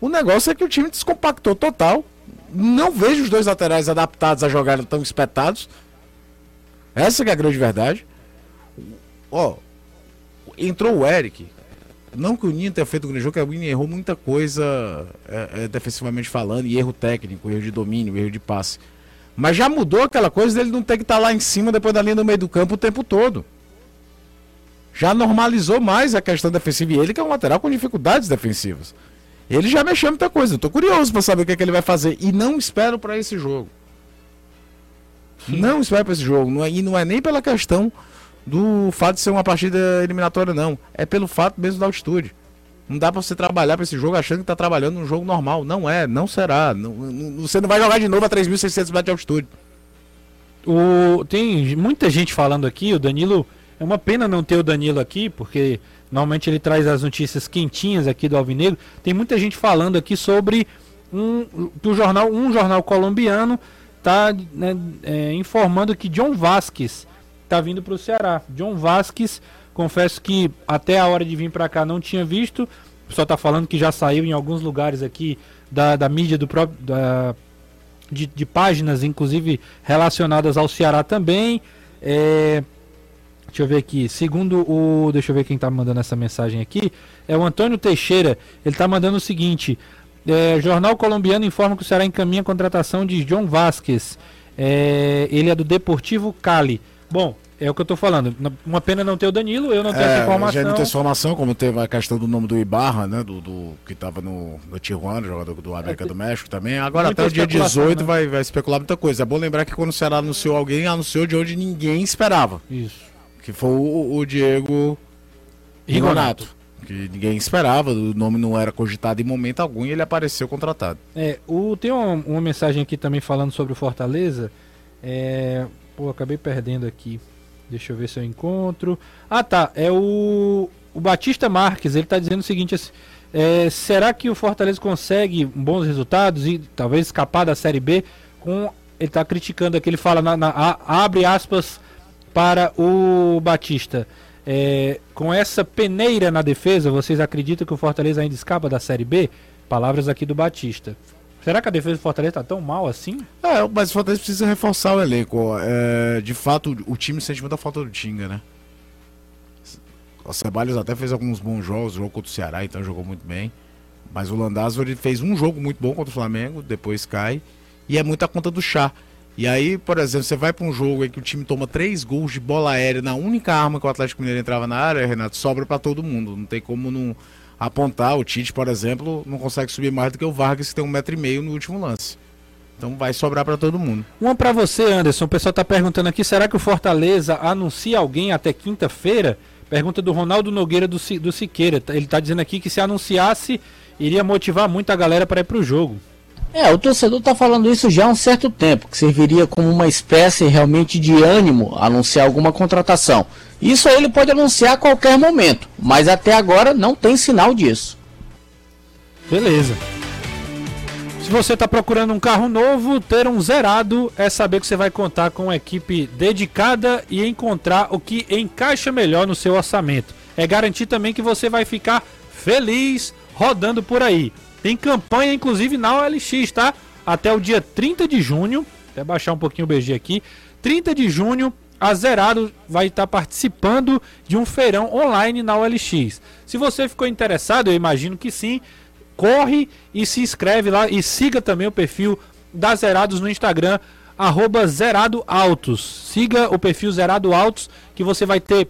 O negócio é que o time descompactou total. Não vejo os dois laterais adaptados a jogar tão espetados. Essa é a grande verdade. Ó, entrou o Eric. Não que o Ninho tenha feito um grande jogo, que o Ninho errou muita coisa é, é, defensivamente falando, e erro técnico, erro de domínio, erro de passe. Mas já mudou aquela coisa dele não ter que estar lá em cima, depois da linha do meio do campo o tempo todo. Já normalizou mais a questão defensiva. E ele que é um lateral com dificuldades defensivas. Ele já mexeu muita coisa. Eu tô curioso para saber o que, é que ele vai fazer. E não espero para esse jogo. Não espero para esse jogo. Não é- e não é nem pela questão do fato de ser uma partida eliminatória, não. É pelo fato mesmo da altitude. Não dá pra você trabalhar pra esse jogo achando que tá trabalhando num jogo normal. Não é, não será. Não- não- você não vai jogar de novo a 3.600 metros de altitude. O, tem muita gente falando aqui, o Danilo. É uma pena não ter o Danilo aqui, porque Normalmente ele traz as notícias quentinhas aqui do Alvinegro. Tem muita gente falando aqui sobre um, do jornal, um jornal colombiano está né, é, informando que John Vasquez está vindo para o Ceará. John Vasquez, confesso que até a hora de vir para cá não tinha visto. O pessoal está falando que já saiu em alguns lugares aqui da, da mídia do próprio. Da, de, de, páginas, inclusive relacionadas ao Ceará também. É, deixa eu ver aqui. Segundo o. Deixa eu ver quem está mandando essa mensagem aqui. É o Antônio Teixeira. Ele está mandando o seguinte: é, Jornal colombiano informa que o Ceará encaminha a contratação de John Vasquez. É, ele é do Deportivo Cali. Bom, é o que eu tô falando. Uma pena não ter o Danilo, eu não tenho é, essa informação. Já não tem essa informação, como teve a questão do nome do Ibarra, né? Do, do que estava no, no Tijuana, jogador do América é, do México também. Agora até o dia 18 né? vai, vai especular muita coisa. É bom lembrar que quando o Ceará anunciou alguém, anunciou de onde ninguém esperava. Isso. Que foi o, o Diego Rigonato. Que ninguém esperava, o nome não era cogitado em momento algum e ele apareceu contratado. É, o, tem uma, uma mensagem aqui também falando sobre o Fortaleza. É, pô, acabei perdendo aqui. Deixa eu ver se eu encontro. Ah, tá. É o, o Batista Marques. Ele está dizendo o seguinte: assim, é, será que o Fortaleza consegue bons resultados e talvez escapar da Série B? Com ele está criticando aqui. Ele fala na, na a, abre aspas para o Batista. É, com essa peneira na defesa, vocês acreditam que o Fortaleza ainda escapa da Série B? Palavras aqui do Batista. Será que a defesa do Fortaleza está tão mal assim? É, mas o Fortaleza precisa reforçar o elenco. É, de fato, o time sente muita falta do Tinga, né? O Ceballos até fez alguns bons jogos, jogou contra o Ceará, então jogou muito bem. Mas o Landázuri ele fez um jogo muito bom contra o Flamengo, depois cai. E é muita conta do chá. E aí, por exemplo, você vai para um jogo em que o time toma três gols de bola aérea na única arma que o Atlético Mineiro entrava na área, Renato, sobra para todo mundo. Não tem como não apontar. O Tite, por exemplo, não consegue subir mais do que o Vargas, que tem um metro e meio no último lance. Então vai sobrar para todo mundo. Uma para você, Anderson. O pessoal está perguntando aqui: será que o Fortaleza anuncia alguém até quinta-feira? Pergunta do Ronaldo Nogueira do, do Siqueira. Ele está dizendo aqui que se anunciasse, iria motivar muito a galera para ir para o jogo. É, o torcedor está falando isso já há um certo tempo, que serviria como uma espécie realmente de ânimo anunciar alguma contratação. Isso ele pode anunciar a qualquer momento, mas até agora não tem sinal disso. Beleza. Se você está procurando um carro novo, ter um zerado é saber que você vai contar com uma equipe dedicada e encontrar o que encaixa melhor no seu orçamento. É garantir também que você vai ficar feliz rodando por aí. Tem campanha, inclusive, na OLX, tá? Até o dia 30 de junho. Até baixar um pouquinho o BG aqui. 30 de junho, a Zerado vai estar participando de um feirão online na OLX. Se você ficou interessado, eu imagino que sim, corre e se inscreve lá e siga também o perfil da Zerados no Instagram, arroba Zerado Autos. Siga o perfil Zerado Autos que você vai ter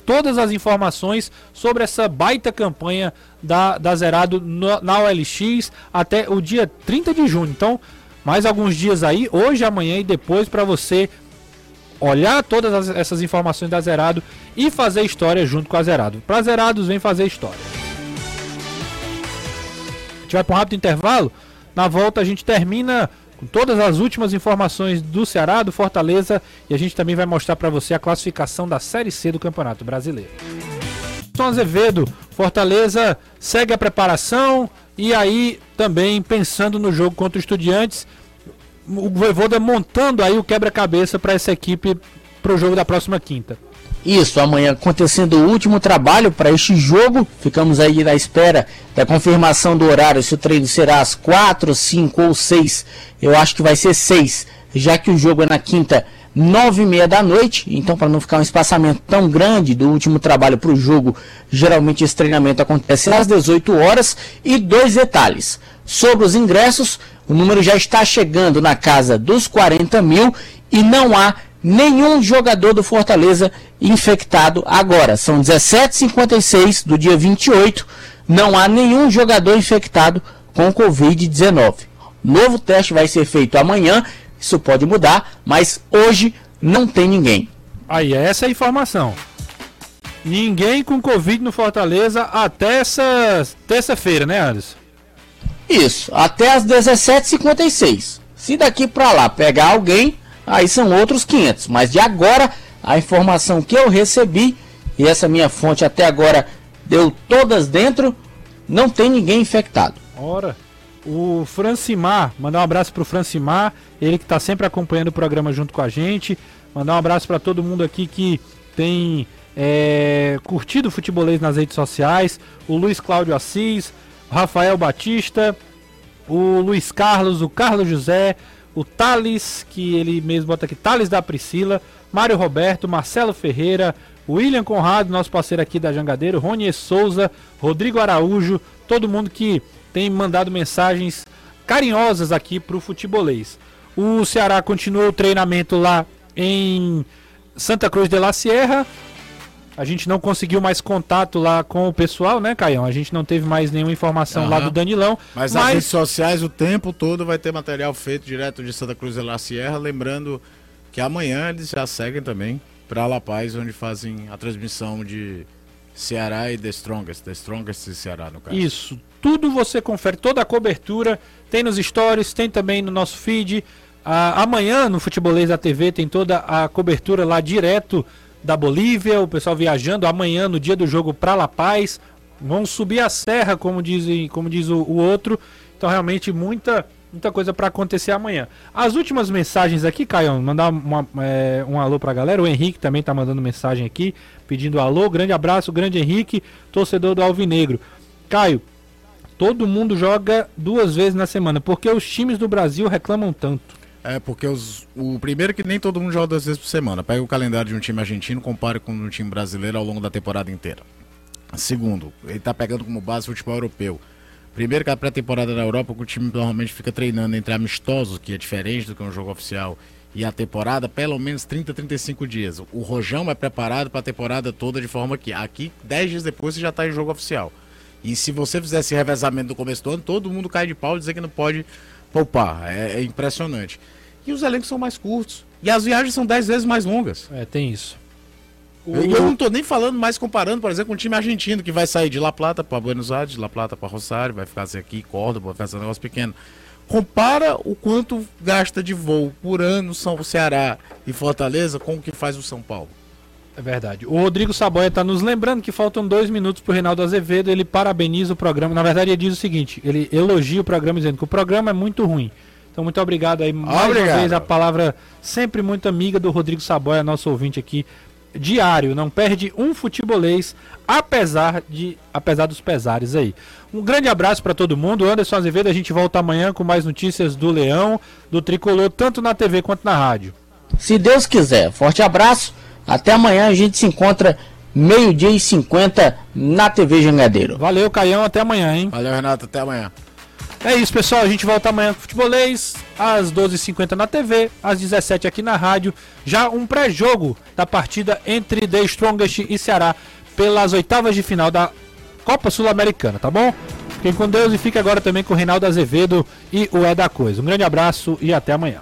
todas as informações sobre essa baita campanha da, da Zerado no, na OLX até o dia 30 de junho. Então, mais alguns dias aí, hoje, amanhã e depois, para você olhar todas as, essas informações da Zerado e fazer história junto com a Zerado. Para Zerados, vem fazer história. A gente vai para um rápido intervalo. Na volta, a gente termina com todas as últimas informações do Ceará, do Fortaleza e a gente também vai mostrar para você a classificação da Série C do Campeonato Brasileiro. Tom Azevedo, Fortaleza segue a preparação e aí também pensando no jogo contra o Estudiantes, o Voivoda montando aí o quebra-cabeça para essa equipe para o jogo da próxima quinta. Isso, amanhã acontecendo o último trabalho para este jogo. Ficamos aí na espera da confirmação do horário, se o treino será às 4, 5 ou 6. Eu acho que vai ser 6, já que o jogo é na quinta, 9 e meia da noite. Então, para não ficar um espaçamento tão grande do último trabalho para o jogo, geralmente esse treinamento acontece às 18 horas. E dois detalhes: sobre os ingressos, o número já está chegando na casa dos 40 mil e não há nenhum jogador do Fortaleza infectado agora. São 17h56 do dia 28. Não há nenhum jogador infectado com Covid-19. Novo teste vai ser feito amanhã. Isso pode mudar, mas hoje não tem ninguém. Aí, essa é a informação. Ninguém com Covid no Fortaleza até essa terça-feira, né, Anderson? Isso, até as 17h56. Se daqui para lá pegar alguém, aí são outros 500. Mas de agora, a informação que eu recebi, e essa minha fonte até agora deu todas dentro, não tem ninguém infectado. Ora, o Francimar, mandar um abraço pro Francimar, ele que está sempre acompanhando o programa junto com a gente. Mandar um abraço para todo mundo aqui que tem é, curtido o futebolês nas redes sociais. O Luiz Cláudio Assis, o Rafael Batista, o Luiz Carlos, o Carlos José, o Thales, que ele mesmo bota aqui, Thales da Priscila, Mário Roberto, Marcelo Ferreira, William Conrado, nosso parceiro aqui da Jangadeiro, Rony Souza, Rodrigo Araújo, todo mundo que tem mandado mensagens carinhosas aqui pro futebolês. O Ceará continua o treinamento lá em Santa Cruz de la Sierra. A gente não conseguiu mais contato lá com o pessoal, né, Caião? A gente não teve mais nenhuma informação Aham. lá do Danilão. Mas, nas redes sociais o tempo todo vai ter material feito direto de Santa Cruz de la Sierra. Lembrando que amanhã eles já seguem também para La Paz, onde fazem a transmissão de Ceará e The Strongest. The Strongest e Ceará, no caso. Isso. Tudo você confere, toda a cobertura. Tem nos stories, tem também no nosso feed. Ah, amanhã no Futebolês da TV tem toda a cobertura lá direto da Bolívia, o pessoal viajando amanhã no dia do jogo para La Paz. Vão subir a serra, como, dizem, como diz o, o outro. Então, realmente, muita, muita coisa para acontecer amanhã. As últimas mensagens aqui, Caio, mandar uma, é, um alô pra galera. O Henrique também tá mandando mensagem aqui, pedindo alô. Grande abraço, grande Henrique, torcedor do Alvinegro. Caio, todo mundo joga duas vezes na semana. Porque os times do Brasil reclamam tanto? É, porque os, o primeiro que nem todo mundo joga duas vezes por semana. Pega o calendário de um time argentino, compare com um time brasileiro ao longo da temporada inteira. Segundo, ele tá pegando como base o futebol europeu. Primeiro que a pré-temporada na Europa, o time normalmente fica treinando entre amistosos, que é diferente do que um jogo oficial, e a temporada, pelo menos 30, 35 dias. O Rojão é preparado para a temporada toda de forma que aqui, 10 dias depois, você já está em jogo oficial. E se você fizer esse revezamento no começo do ano, todo mundo cai de pau e dizer que não pode poupar. É, é impressionante. E os elencos são mais curtos. E as viagens são 10 vezes mais longas. É, tem isso. E eu não tô nem falando mais comparando, por exemplo, com o time argentino que vai sair de La Plata para Buenos Aires, de La Plata para Rosário, vai ficar assim aqui, Córdoba, vai fazer um negócio pequeno. Compara o quanto gasta de voo por ano São Ceará e Fortaleza com o que faz o São Paulo. É verdade. O Rodrigo Saboia está nos lembrando que faltam dois minutos para o Reinaldo Azevedo. Ele parabeniza o programa. Na verdade, ele diz o seguinte: ele elogia o programa dizendo que o programa é muito ruim. Então, muito obrigado aí. Mais Obrigado. uma vez, a palavra sempre muito amiga do Rodrigo Saboia, nosso ouvinte aqui, diário. Não perde um futebolês, apesar, de, apesar dos pesares aí. Um grande abraço para todo mundo. Anderson Azevedo, a gente volta amanhã com mais notícias do Leão, do Tricolor, tanto na TV quanto na rádio. Se Deus quiser, forte abraço. Até amanhã a gente se encontra meio-dia e 50 na TV Jangadeiro. Valeu, Caião. Até amanhã, hein? Valeu, Renato. Até amanhã. É isso, pessoal. A gente volta amanhã com Futebolês, às 12h50 na TV, às 17h aqui na rádio. Já um pré-jogo da partida entre The Strongest e Ceará pelas oitavas de final da Copa Sul-Americana, tá bom? Fiquem com Deus e fique agora também com o Reinaldo Azevedo e o É da Coisa. Um grande abraço e até amanhã.